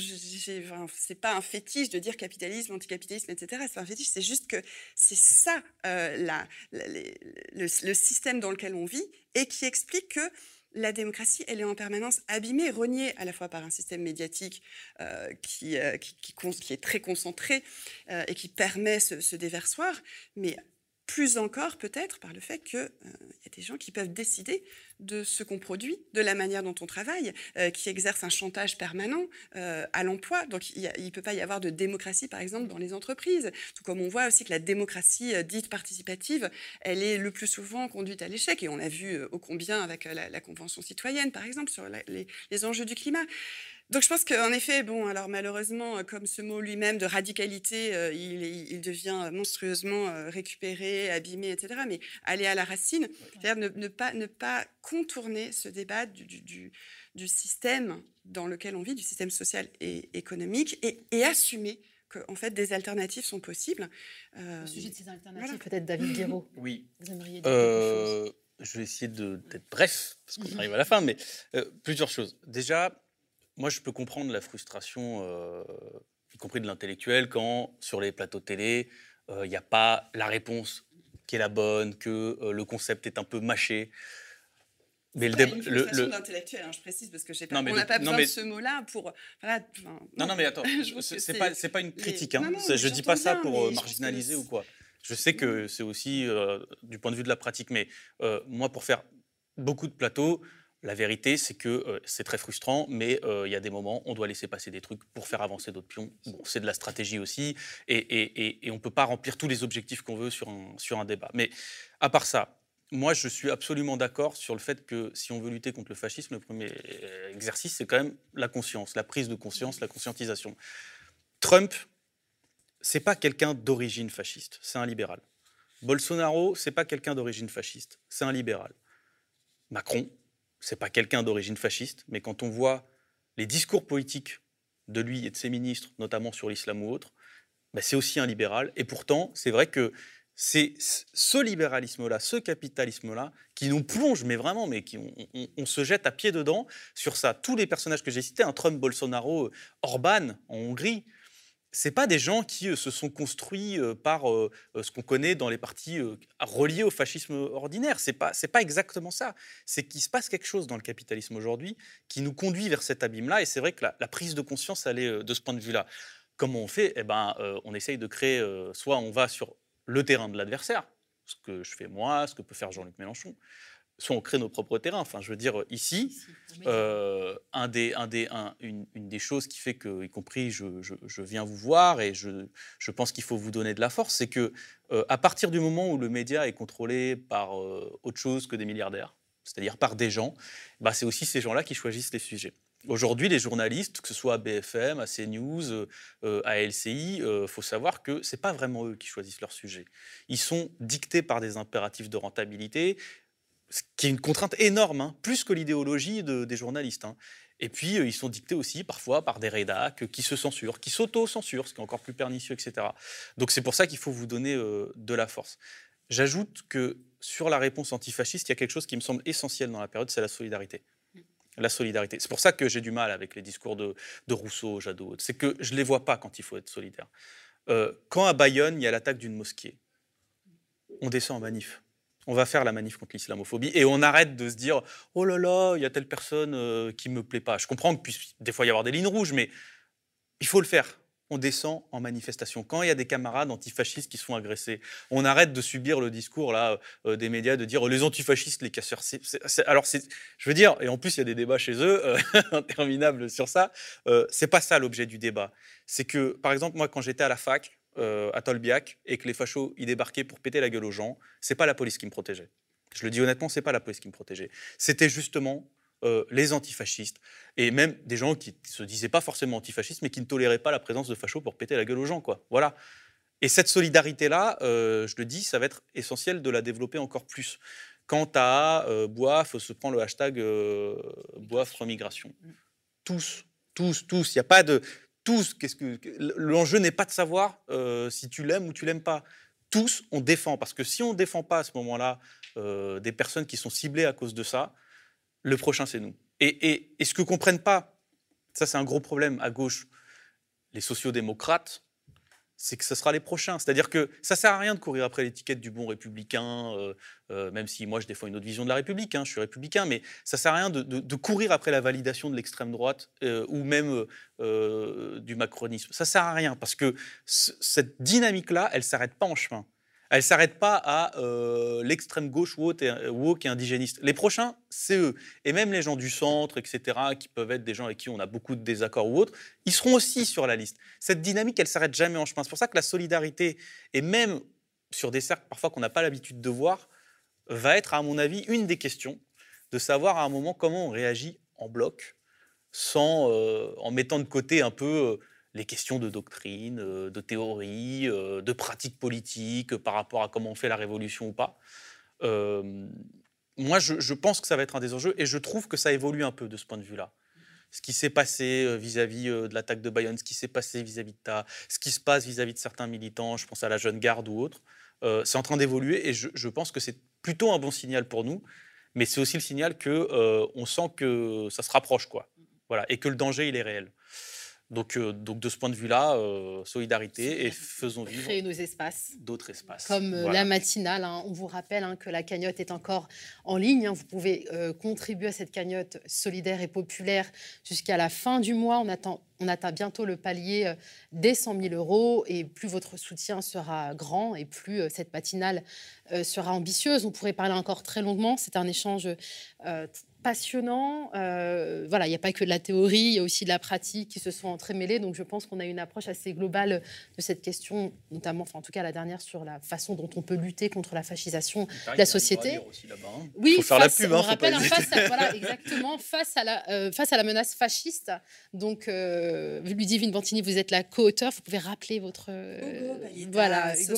c'est pas un fétiche de dire capitalisme, anticapitalisme, etc. C'est un fétiche, c'est juste que c'est ça euh, le, système dans lequel on vit et qui explique que la démocratie, elle est en permanence abîmée, reniée à la fois par un système médiatique euh, qui, euh, qui, est très concentré et qui permet ce, ce déversoir, mais plus encore peut-être par le fait qu'il euh, y a des gens qui peuvent décider de ce qu'on produit, de la manière dont on travaille, euh, qui exercent un chantage permanent euh, à l'emploi. Donc il ne peut pas y avoir de démocratie, par exemple, dans les entreprises. Tout comme on voit aussi que la démocratie dite participative, elle est le plus souvent conduite à l'échec. Et on l'a vu au combien avec la, Convention citoyenne, par exemple, sur les enjeux du climat. Donc je pense qu'en effet, bon, alors malheureusement, comme ce mot lui-même de radicalité, euh, il, il, devient monstrueusement euh, récupéré, abîmé, etc. Mais aller à la racine, c'est-à-dire ne, ne, pas, ne pas contourner ce débat du, du, du, système dans lequel on vit, du système social et économique, et, et assumer que en fait des alternatives sont possibles. Euh, Au sujet de ces alternatives, voilà. peut-être David Guéraud. Oui. Vous aimeriez dire euh, Je vais essayer d'être bref parce qu'on arrive à la fin, mais euh, plusieurs choses. Déjà moi, je peux comprendre la frustration, euh, y compris de l'intellectuel, quand sur les plateaux de télé, il euh, n'y a pas la réponse qui est la bonne, que euh, le concept est un peu mâché. Mais le débat. Le, le... d'intellectuel, hein, je précise, parce que j'ai pas, non, on n'a pas besoin mais... de ce mot-là pour. Voilà, non, non, mais attends, c'est pas, pas une critique. Hein. Non, non, je dis pas ça pour marginaliser ou quoi. Je sais que c'est aussi euh, du point de vue de la pratique, mais euh, moi, pour faire beaucoup de plateaux, la vérité, c'est que euh, c'est très frustrant, mais il euh, y a des moments, on doit laisser passer des trucs pour faire avancer d'autres pions. Bon, c'est de la stratégie aussi, et, on ne peut pas remplir tous les objectifs qu'on veut sur un, sur un débat. Mais à part ça, moi, je suis absolument d'accord sur le fait que si on veut lutter contre le fascisme, le premier exercice, c'est quand même la conscience, la prise de conscience, la conscientisation. Trump, c'est pas quelqu'un d'origine fasciste, c'est un libéral. Bolsonaro, c'est pas quelqu'un d'origine fasciste, c'est un libéral. Macron, c'est pas quelqu'un d'origine fasciste, mais quand on voit les discours politiques de lui et de ses ministres, notamment sur l'islam ou autre, ben, c'est aussi un libéral. Et pourtant, c'est vrai que c'est ce libéralisme-là, ce capitalisme-là, qui nous plonge, mais vraiment, mais qui on, se jette à pied dedans sur ça. Tous les personnages que j'ai cités, un Trump, Bolsonaro, Orban en Hongrie, c'est pas des gens qui euh, se sont construits euh, par euh, ce qu'on connaît dans les partis reliés au fascisme ordinaire. C'est pas pas exactement ça. C'est qu'il se passe quelque chose dans le capitalisme aujourd'hui qui nous conduit vers cet abîme-là. Et c'est vrai que la, prise de conscience, elle est de ce point de vue-là. Comment on fait? Eh ben, on essaye de créer. soit on va sur le terrain de l'adversaire, ce que je fais moi, ce que peut faire Jean-Luc Mélenchon, soit on crée nos propres terrains. Enfin, je veux dire, ici, euh, un des, un des, une, des choses qui fait que, y compris, je, je, viens vous voir et je, je pense qu'il faut vous donner de la force, c'est que euh, à partir du moment où le média est contrôlé par euh, autre chose que des milliardaires, c'est-à-dire par des gens, bah, c'est aussi ces gens-là qui choisissent les sujets. Aujourd'hui, les journalistes, que ce soit à BFM, à CNews, euh, à LCI, il euh, faut savoir que ce n'est pas vraiment eux qui choisissent leur sujet. Ils sont dictés par des impératifs de rentabilité, ce qui est une contrainte énorme, hein, plus que l'idéologie des journalistes. Hein. Et puis, euh, ils sont dictés aussi parfois par des rédacs qui se censurent, qui s'auto-censurent, ce qui est encore plus pernicieux, etc. Donc c'est pour ça qu'il faut vous donner de la force. J'ajoute que sur la réponse antifasciste, il y a quelque chose qui me semble essentiel dans la période, c'est la solidarité la solidarité. C'est pour ça que j'ai du mal avec les discours de, Rousseau, Jadot. C'est que je ne les vois pas quand il faut être solidaire. Euh, quand à Bayonne, il y a l'attaque d'une mosquée, on descend en manif. On va faire la manif contre l'islamophobie et on arrête de se dire oh là là, il y a telle personne euh, qui me plaît pas. Je comprends que puisse des fois y avoir des lignes rouges, mais il faut le faire on descend en manifestation. Quand il y a des camarades antifascistes qui se font agresser, on arrête de subir le discours là euh, des médias de dire oh, les antifascistes, les casseurs. alors je veux dire, et en plus il y a des débats chez eux euh, interminables sur ça. Euh, c'est pas ça l'objet du débat. C'est que par exemple moi quand j'étais à la fac à Tolbiac et que les fachos y débarquaient pour péter la gueule aux gens, c'est pas la police qui me protégeait. Je le dis honnêtement, c'est pas la police qui me protégeait. C'était justement euh, les antifascistes, et même des gens qui ne se disaient pas forcément antifascistes, mais qui ne toléraient pas la présence de fachos pour péter la gueule aux gens. Quoi. Voilà. Et cette solidarité-là, euh, je le dis, ça va être essentiel de la développer encore plus. Quant à euh, Boif, se prend le hashtag euh, Boif remigration. Tous, tous, tous. Il n'y a pas de tous. L'enjeu n'est pas de savoir si tu l'aimes ou tu l'aimes pas. Tous, on défend parce que si on ne défend pas à ce moment-là des personnes qui sont ciblées à cause de ça, le prochain, c'est nous. Et, ce que comprennent pas, ça c'est un gros problème à gauche, les sociodémocrates, c'est que ce sera les prochains. C'est-à-dire que ça sert à rien de courir après l'étiquette du bon républicain, euh, euh, même si moi je défends une autre vision de la République, hein, je suis républicain, mais ça sert à rien de, courir après la validation de l'extrême droite euh, ou même du macronisme. Ça sert à rien parce que cette dynamique-là, elle s'arrête pas en chemin. Elle ne s'arrête pas à euh, l'extrême gauche woke et, woke et indigéniste. Les prochains, c'est eux. Et même les gens du centre, etc., qui peuvent être des gens avec qui on a beaucoup de désaccords ou autres, ils seront aussi sur la liste. Cette dynamique, elle s'arrête jamais en chemin. C'est pour ça que la solidarité, et même sur des cercles parfois qu'on n'a pas l'habitude de voir, va être, à mon avis, une des questions de savoir à un moment comment on réagit en bloc, sans, euh, en mettant de côté un peu euh, les questions de doctrine, euh, de théorie, euh, de pratique politique par rapport à comment on fait la révolution ou pas. Euh, moi, je, pense que ça va être un des enjeux et je trouve que ça évolue un peu de ce point de vue-là. Ce qui s'est passé vis-à-vis de l'attaque de Bayonne, ce qui s'est passé vis-à-vis de ta, ce qui se passe vis-à-vis de certains militants, je pense à la jeune garde ou autre, c'est en train d'évoluer et je, pense que c'est plutôt un bon signal pour nous, mais c'est aussi le signal que on sent que ça se rapproche, quoi. Voilà, et que le danger il est réel. Donc, euh, donc de ce point de vue-là, euh, solidarité et faisons vivre Créer nos espaces. D'autres espaces. Comme euh, la matinale. Hein. On vous rappelle hein, que la cagnotte est encore en ligne. Hein. Vous pouvez contribuer à cette cagnotte solidaire et populaire jusqu'à la fin du mois. On attend on atteint bientôt le palier des 100 000 euros et plus votre soutien sera grand et plus cette matinale sera ambitieuse. On pourrait parler encore très longuement. C'est un échange passionnant. Euh, voilà, il n'y a pas que de la théorie, il y a aussi de la pratique qui se sont entremêlées. Donc, je pense qu'on a une approche assez globale de cette question, notamment, enfin, en tout cas, la dernière sur la façon dont on peut lutter contre la fascisation de la société. Hein. Oui, faut faire la pub. Hein, on rappelle, face à, voilà, exactement, face à la euh, face à la menace fasciste. Donc, euh, Ludivine Bantini, vous êtes la co-auteur. Vous pouvez rappeler votre Hugo Paletta, voilà, Hugo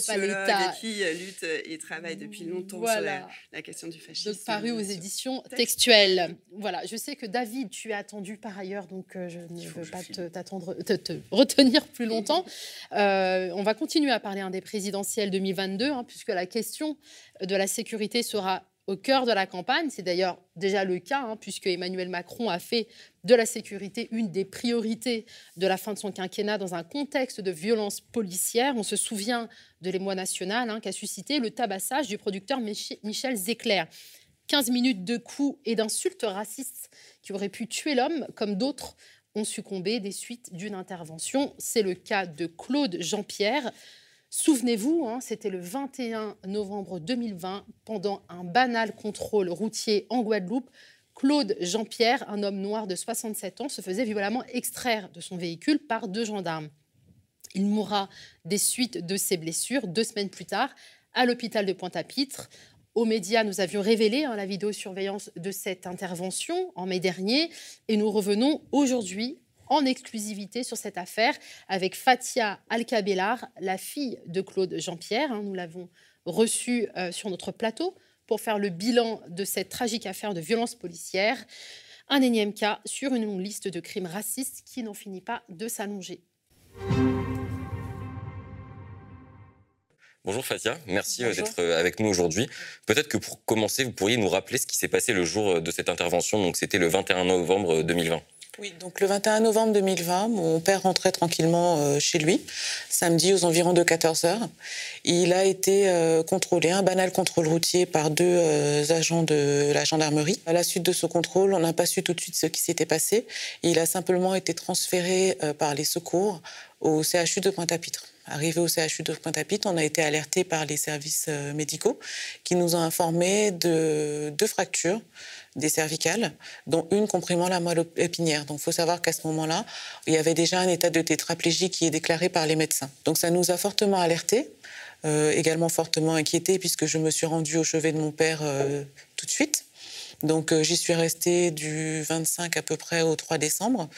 qui lutte et travaille depuis longtemps sur la, question du fascisme. Donc, paru aux éditions textuelles. Mal. Voilà, je sais que David, tu es attendu par ailleurs, donc euh, je ne veux pas te, t'attendre, te, te retenir plus longtemps. Euh, on va continuer à parler hein, des présidentielles 2022, hein, puisque la question de la sécurité sera au cœur de la campagne. C'est d'ailleurs déjà le cas, hein, puisque Emmanuel Macron a fait de la sécurité une des priorités de la fin de son quinquennat dans un contexte de violence policière. On se souvient de l'émoi national hein, qu'a suscité le tabassage du producteur Michel Zecler. 15 minutes de coups et d'insultes racistes qui auraient pu tuer l'homme, comme d'autres ont succombé des suites d'une intervention. C'est le cas de Claude Jean-Pierre. Souvenez-vous, hein, c'était le 21 novembre 2020, pendant un banal contrôle routier en Guadeloupe. Claude Jean-Pierre, un homme noir de 67 ans, se faisait violemment extraire de son véhicule par deux gendarmes. Il mourra des suites de ses blessures deux semaines plus tard à l'hôpital de Pointe-à-Pitre. Aux médias, nous avions révélé hein, la vidéosurveillance de cette intervention en mai dernier et nous revenons aujourd'hui en exclusivité sur cette affaire avec Fatia Alcabellar, la fille de Claude Jean-Pierre. Hein. nous l'avons reçue euh, sur notre plateau pour faire le bilan de cette tragique affaire de violence policière. Un énième cas sur une longue liste de crimes racistes qui n'en finit pas de s'allonger. Bonjour Fatia, merci euh, d'être euh, avec nous aujourd'hui. Peut-être que pour commencer, vous pourriez nous rappeler ce qui s'est passé le jour de cette intervention. Donc c'était le 21 novembre 2020. Oui, donc le 21 novembre 2020, mon père rentrait tranquillement euh, chez lui, samedi aux environs de 14 heures. Il a été euh, contrôlé, un banal contrôle routier par deux euh, agents de la gendarmerie. À la suite de ce contrôle, on n'a pas su tout de suite ce qui s'était passé. Il a simplement été transféré par les secours au CHU de Pointe-à-Pitre. Arrivé au CHU de Pointe-à-Pitre, on a été alerté par les services médicaux qui nous ont informé de deux fractures des cervicales, dont une comprimant la moelle épinière. Donc, il faut savoir qu'à ce moment-là, il y avait déjà un état de tétraplégie qui est déclaré par les médecins. Donc, ça nous a fortement alertés, euh, également fortement inquiétés, puisque je me suis rendue au chevet de mon père euh, tout de suite. Donc euh, j'y suis restée du 25 à peu près au 3 décembre.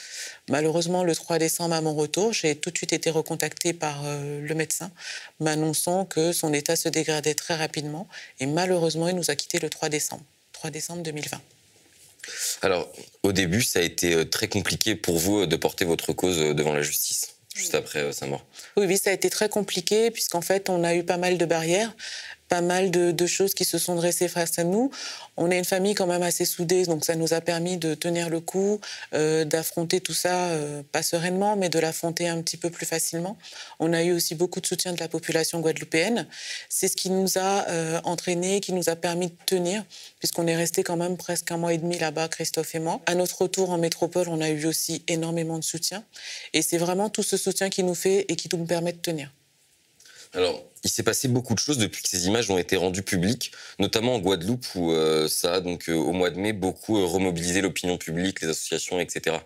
Malheureusement, le 3 décembre, à mon retour, j'ai tout de suite été recontactée par le médecin, m'annonçant que son état se dégradait très rapidement. Et malheureusement, il nous a quittés le 3 décembre. 3 décembre 2020. Alors, au début, ça a été euh, très compliqué pour vous euh, de porter votre cause euh, devant la justice, juste après sa mort. Oui, oui, ça a été très compliqué, puisqu'en fait, on a eu pas mal de barrières pas mal de, choses qui se sont dressées face à nous. On est une famille quand même assez soudée, donc ça nous a permis de tenir le coup, euh, d'affronter tout ça, euh, pas sereinement, mais de l'affronter un petit peu plus facilement. On a eu aussi beaucoup de soutien de la population guadeloupéenne. C'est ce qui nous a euh, entraînés, qui nous a permis de tenir, puisqu'on est resté quand même presque un mois et demi là-bas, Christophe et moi. À notre retour en métropole, on a eu aussi énormément de soutien. Et c'est vraiment tout ce soutien qui nous fait et qui nous permet de tenir. Alors, il s'est passé beaucoup de choses depuis que ces images ont été rendues publiques, notamment en Guadeloupe où euh, ça a donc euh, au mois de mai beaucoup euh, remobilisé l'opinion publique, les associations, etc.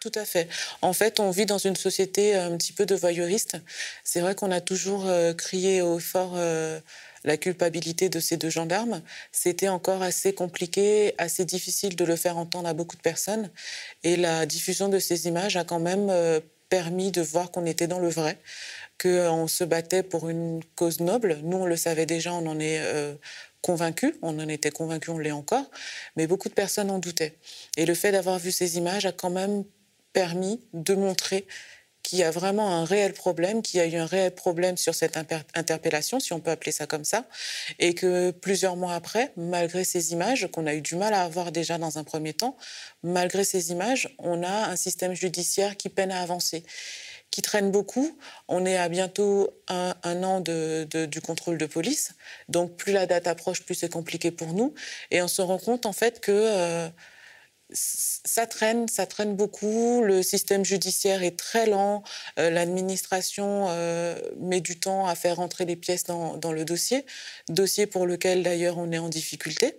Tout à fait. En fait, on vit dans une société un petit peu de voyeuristes. C'est vrai qu'on a toujours crié au fort la culpabilité de ces deux gendarmes. C'était encore assez compliqué, assez difficile de le faire entendre à beaucoup de personnes. Et la diffusion de ces images a quand même permis de voir qu'on était dans le vrai qu'on se battait pour une cause noble. Nous, on le savait déjà, on en est euh, convaincus, on en était convaincus, on l'est encore, mais beaucoup de personnes en doutaient. Et le fait d'avoir vu ces images a quand même permis de montrer qu'il y a vraiment un réel problème, qu'il y a eu un réel problème sur cette interpellation, si on peut appeler ça comme ça, et que plusieurs mois après, malgré ces images qu'on a eu du mal à avoir déjà dans un premier temps, malgré ces images, on a un système judiciaire qui peine à avancer qui traîne beaucoup. On est à bientôt un, an du contrôle de police. Donc plus la date approche, plus c'est compliqué pour nous. Et on se rend compte en fait que euh, ça traîne, ça traîne beaucoup. Le système judiciaire est très lent. Euh, l'administration euh, met du temps à faire rentrer les pièces dans le dossier. Dossier pour lequel d'ailleurs on est en difficulté.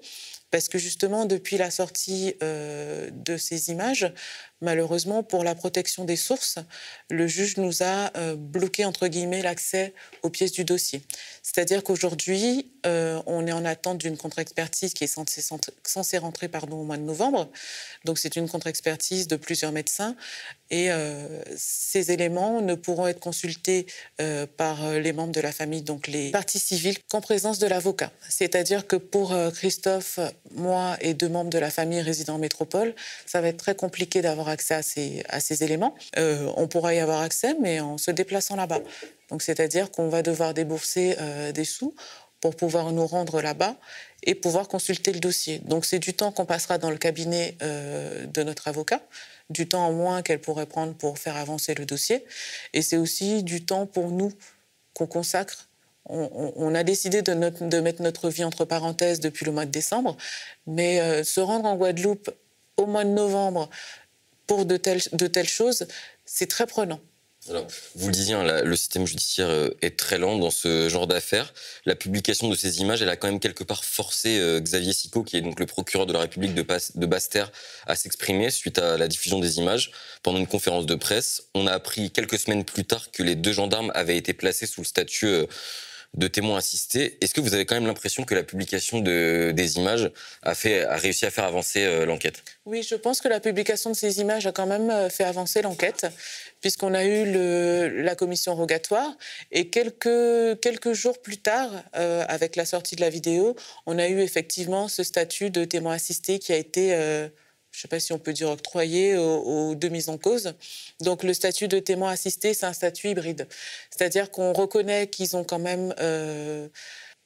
Parce que justement, depuis la sortie de ces images, Malheureusement, pour la protection des sources, le juge nous a euh, bloqué, entre guillemets, l'accès aux pièces du dossier. C'est-à-dire qu'aujourd'hui, euh, on est en attente d'une contre-expertise qui est censée, rentrer pardon, au mois de novembre. Donc c'est une contre-expertise de plusieurs médecins. Et euh, ces éléments ne pourront être consultés par les membres de la famille, donc les parties civiles, qu'en présence de l'avocat. C'est-à-dire que pour Christophe, moi et deux membres de la famille résidant en métropole, ça va être très compliqué d'avoir accès à ces, éléments. Euh, on pourra y avoir accès, mais en se déplaçant là-bas. Donc, c'est-à-dire qu'on va devoir débourser euh, des sous pour pouvoir nous rendre là-bas et pouvoir consulter le dossier. Donc, c'est du temps qu'on passera dans le cabinet euh, de notre avocat, du temps en moins qu'elle pourrait prendre pour faire avancer le dossier, et c'est aussi du temps pour nous qu'on consacre on, a décidé de, mettre notre vie entre parenthèses depuis le mois de décembre, mais euh, se rendre en Guadeloupe au mois de novembre pour de telles, choses, c'est très prenant. Alors, vous le disiez, hein, le système judiciaire euh, est très lent dans ce genre d'affaires. La publication de ces images, elle a quand même quelque part forcé euh, Xavier Sicot, qui est donc le procureur de la République de, de Basse-Terre, à s'exprimer suite à la diffusion des images pendant une conférence de presse. On a appris quelques semaines plus tard que les deux gendarmes avaient été placés sous le statut de témoins assistés. Est-ce que vous avez quand même l'impression que la publication de, des images a, fait, a réussi à faire avancer euh, l'enquête? Oui, je pense que la publication de ces images a quand même euh, fait avancer l'enquête, puisqu'on a eu la commission rogatoire et quelques, quelques jours plus tard, euh, avec la sortie de la vidéo, on a eu effectivement ce statut de témoin assisté qui a été je ne sais pas si on peut dire octroyé aux, deux mises en cause. Donc le statut de témoin assisté, c'est un statut hybride. C'est-à-dire qu'on reconnaît qu'ils ont quand même euh,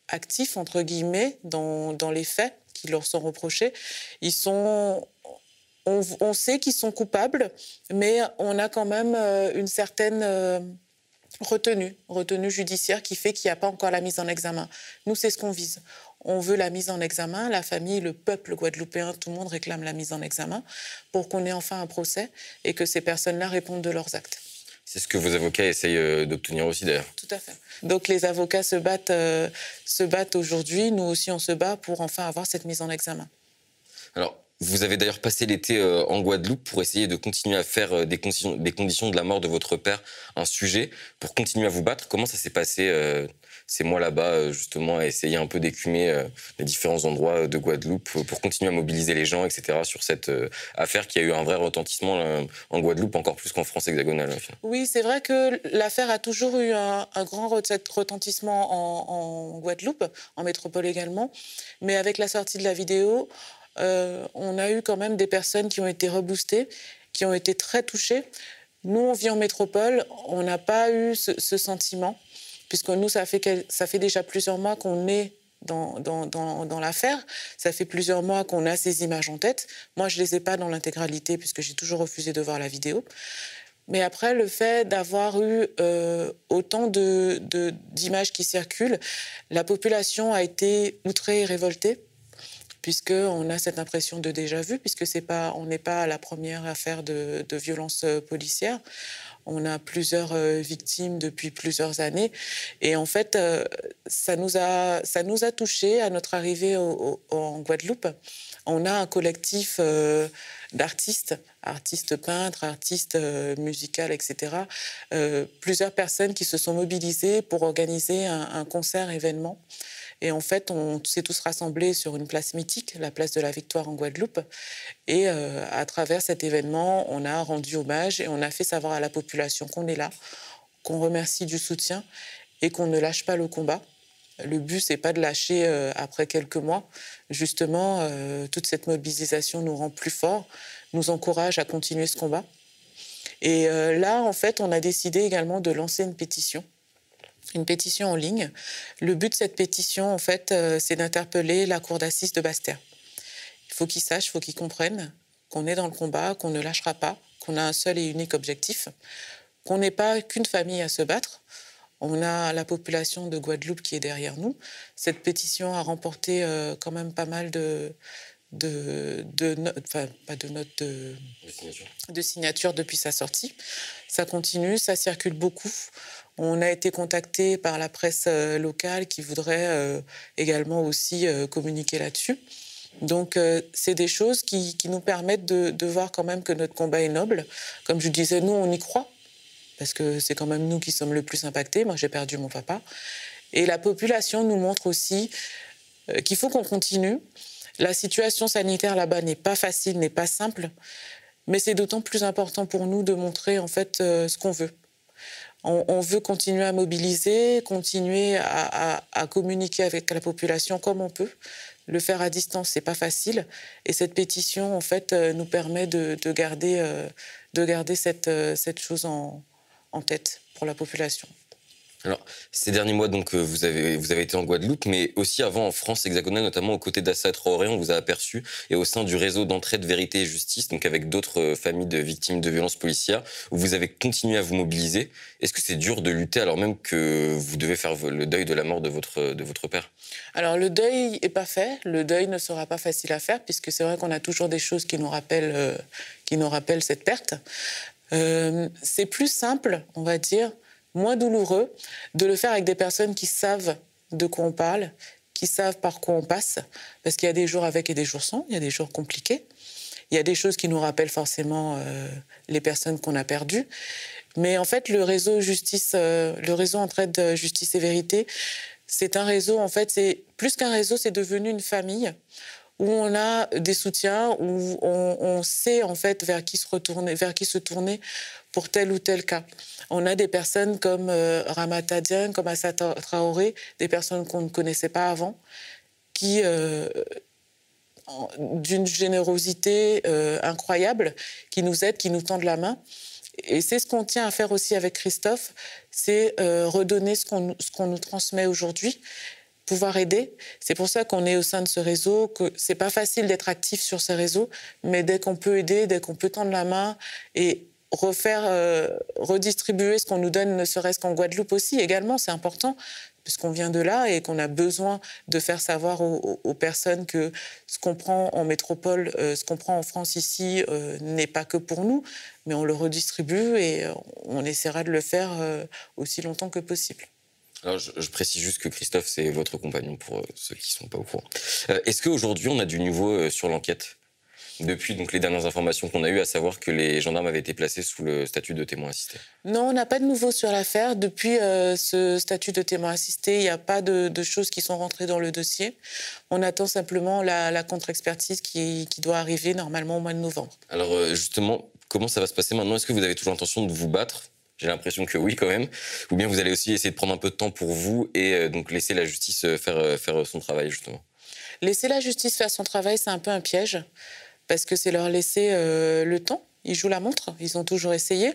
actifs, entre guillemets, dans, dans, les faits qui leur sont reprochés. Ils sont... On, sait qu'ils sont coupables, mais on a quand même euh, une certaine... Euh, retenue, retenue judiciaire qui fait qu'il n'y a pas encore la mise en examen. Nous, c'est ce qu'on vise. On veut la mise en examen. La famille, le peuple guadeloupéen, tout le monde réclame la mise en examen pour qu'on ait enfin un procès et que ces personnes-là répondent de leurs actes. C'est ce que vos avocats essayent euh, d'obtenir aussi d'ailleurs. Tout à fait. Donc les avocats se battent, euh, se battent aujourd'hui. Nous aussi, on se bat pour enfin avoir cette mise en examen. Alors, vous avez d'ailleurs passé l'été euh, en Guadeloupe pour essayer de continuer à faire des conditions, des conditions de la mort de votre père un sujet, pour continuer à vous battre. Comment ça s'est passé c'est moi là-bas, euh, justement, à essayer un peu d'écumer euh, les différents endroits euh, de Guadeloupe pour continuer à mobiliser les gens, etc., sur cette affaire qui a eu un vrai retentissement en Guadeloupe, encore plus qu'en France hexagonale. Oui, c'est vrai que l'affaire a toujours eu un, grand retentissement en, Guadeloupe, en métropole également. Mais avec la sortie de la vidéo, on a eu quand même des personnes qui ont été reboostées, qui ont été très touchées. Nous, on vit en métropole, on n'a pas eu ce sentiment puisque nous, ça fait, déjà plusieurs mois qu'on est dans, l'affaire. Ça fait plusieurs mois qu'on a ces images en tête. Moi, je ne les ai pas dans l'intégralité, puisque j'ai toujours refusé de voir la vidéo. Mais après, le fait d'avoir eu euh, autant d'images qui circulent, la population a été outrée et révoltée, puisqu'on a cette impression de déjà-vu, puisque c'est pas, on n'est pas à la première affaire de, de violence euh, policière. On a plusieurs euh, victimes depuis plusieurs années. Et en fait, euh, ça nous a, ça nous a touchés à notre arrivée en Guadeloupe. On a un collectif euh, d'artistes, artistes peintres, artistes musicaux, etc. plusieurs personnes qui se sont mobilisées pour organiser un, un concert événement et en fait, on s'est tous rassemblés sur une place mythique, la place de la Victoire en Guadeloupe. Et euh, à travers cet événement, on a rendu hommage et on a fait savoir à la population qu'on est là, qu'on remercie du soutien et qu'on ne lâche pas le combat. Le but, c'est pas de lâcher euh, après quelques mois. Justement, euh, toute cette mobilisation nous rend plus forts, nous encourage à continuer ce combat. Et là, en fait, on a décidé également de lancer une pétition une pétition en ligne. Le but de cette pétition, en fait, euh, c'est d'interpeller la cour d'assises de Basse-Terre. Il faut qu'ils sachent, il faut qu'ils comprennent qu'on est dans le combat, qu'on ne lâchera pas, qu'on a un seul et unique objectif, qu'on n'est pas qu'une famille à se battre. On a la population de Guadeloupe qui est derrière nous. Cette pétition a remporté euh, quand même pas mal de, de, de enfin, pas de notes de, de signatures depuis sa sortie. Ça continue, ça circule beaucoup. On a été contacté par la presse euh, locale qui voudrait euh, également aussi euh, communiquer là-dessus. Donc, c'est des choses qui, nous permettent de, voir quand même que notre combat est noble. Comme je disais, nous, on y croit, parce que c'est quand même nous qui sommes le plus impactés. Moi, j'ai perdu mon papa. Et la population nous montre aussi qu'il faut qu'on continue. La situation sanitaire là-bas n'est pas facile, n'est pas simple, mais c'est d'autant plus important pour nous de montrer en fait ce qu'on veut on, veut continuer à mobiliser, continuer à, communiquer avec la population comme on peut, Le faire à distance, c'est pas facile. Et cette pétition, en fait, euh, nous permet de, garder, euh, de garder cette, euh, chose en tête pour la population. Alors, ces derniers mois, donc, euh, vous avez, été en Guadeloupe, mais aussi avant en France hexagonale, notamment aux côtés d'Assa Traoré, on vous a aperçu, et au sein du réseau d'entraide vérité et justice, donc avec d'autres euh, familles de victimes de violences policières, où vous avez continué à vous mobiliser. Est-ce que c'est dur de lutter alors même que vous devez faire le deuil de la mort de votre, de votre père? Alors, le deuil n'est pas fait. Le deuil ne sera pas facile à faire, puisque c'est vrai qu'on a toujours des choses qui nous rappellent, euh, qui nous rappellent cette perte. c'est plus simple, on va dire, moins douloureux de le faire avec des personnes qui savent de quoi on parle, qui savent par quoi on passe, parce qu'il y a des jours avec et des jours sans, il y a des jours compliqués. Il y a des choses qui nous rappellent forcément euh, les personnes qu'on a perdues. Mais en fait, le réseau justice, euh, le réseau entraide justice et vérité, c'est un réseau, en fait, c'est plus qu'un réseau, c'est devenu une famille où on a des soutiens, où on, on, sait en fait vers qui se retourner, vers qui se tourner pour tel ou tel cas. On a des personnes comme euh, Ramata Dieng, comme Assa Traoré, des personnes qu'on ne connaissait pas avant, qui, euh, d'une générosité euh, incroyable, qui nous aident, qui nous tendent la main. Et c'est ce qu'on tient à faire aussi avec Christophe, c'est redonner ce qu'on nous transmet aujourd'hui pouvoir aider. C'est pour ça qu'on est au sein de ce réseau, que c'est pas facile d'être actif sur ce réseau, mais dès qu'on peut aider, dès qu'on peut tendre la main et refaire, euh, redistribuer ce qu'on nous donne, ne serait-ce qu'en Guadeloupe aussi, également, c'est important, puisqu'on vient de là et qu'on a besoin de faire savoir aux, personnes que ce qu'on prend en métropole, euh, ce qu'on prend en France ici, euh, n'est pas que pour nous, mais on le redistribue et on essaiera de le faire aussi longtemps que possible. Je, précise juste que Christophe, c'est votre compagnon pour ceux qui ne sont pas au courant. Est-ce qu'aujourd'hui, on a du nouveau sur l'enquête? Depuis donc les dernières informations qu'on a eues, à savoir que les gendarmes avaient été placés sous le statut de témoin assisté Non, on n'a pas de nouveau sur l'affaire. Depuis euh, ce statut de témoin assisté, il n'y a pas de, choses qui sont rentrées dans le dossier. On attend simplement la, contre-expertise qui, doit arriver normalement au mois de novembre. Alors euh, justement, comment ça va se passer maintenant? Est-ce que vous avez toujours l'intention de vous battre? J'ai l'impression que oui, quand même. Ou bien vous allez aussi essayer de prendre un peu de temps pour vous et euh, donc laisser la justice faire, faire son travail, justement? Laisser la justice faire son travail, c'est un peu un piège parce que c'est leur laisser euh, le temps. Ils jouent la montre, ils ont toujours essayé.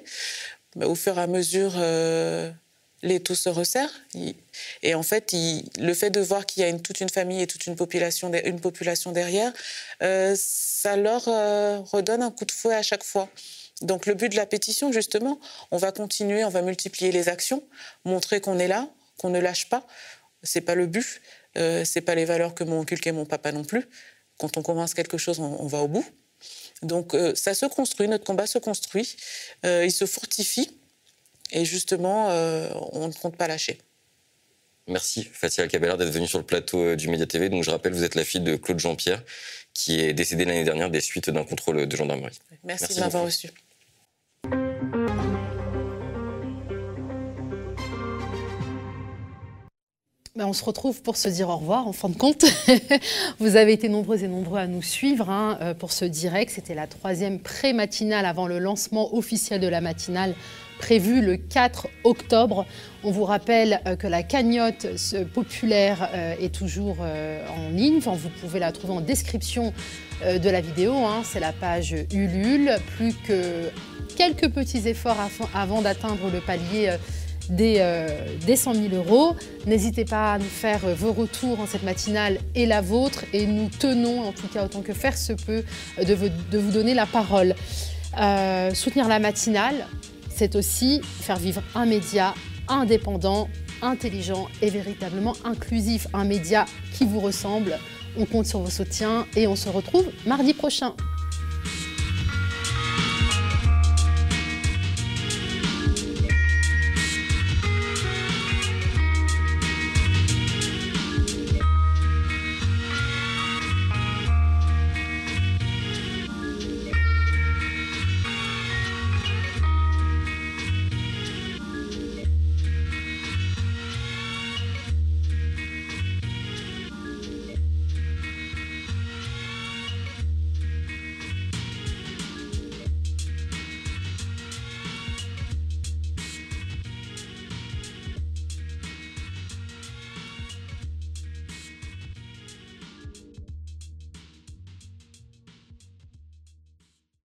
Au fur et à mesure, euh, les taux se resserrent. Et en fait, le fait de voir qu'il y a toute une famille et toute une population, une population derrière, euh, ça leur redonne un coup de fouet à chaque fois. Donc le but de la pétition, justement, on va continuer, on va multiplier les actions, montrer qu'on est là, qu'on ne lâche pas. C'est pas le but, euh, c'est pas les valeurs que m'ont inculqué mon papa non plus quand on commence quelque chose, on, va au bout. Donc euh, ça se construit, notre combat se construit, euh, il se fortifie, et justement, euh, on ne compte pas lâcher. Merci Fatia Alcabella d'être venue sur le plateau du Média TV. Donc je rappelle, vous êtes la fille de Claude Jean-Pierre, qui est décédé l'année dernière des suites d'un contrôle de gendarmerie. Merci de m'avoir reçu. Ben, on se retrouve pour se dire au revoir en fin de compte. Vous avez été nombreux et nombreux à nous suivre hein, euh, pour ce direct. C'était la troisième pré-matinale avant le lancement officiel de la matinale prévu le 4 octobre. On vous rappelle euh, que la cagnotte populaire euh, est toujours en ligne. Vous pouvez la trouver en description de la vidéo. Hein. C'est la page Ulule. Plus que quelques petits efforts avant d'atteindre le palier des, euh, des 100 000 euros. N'hésitez pas à nous faire euh, vos retours en cette matinale et la vôtre. Et nous tenons, en tout cas autant que faire se peut, euh, de vous, de vous donner la parole. soutenir la matinale, c'est aussi faire vivre un média indépendant, intelligent et véritablement inclusif. Un média qui vous ressemble. On compte sur vos soutiens et on se retrouve mardi prochain.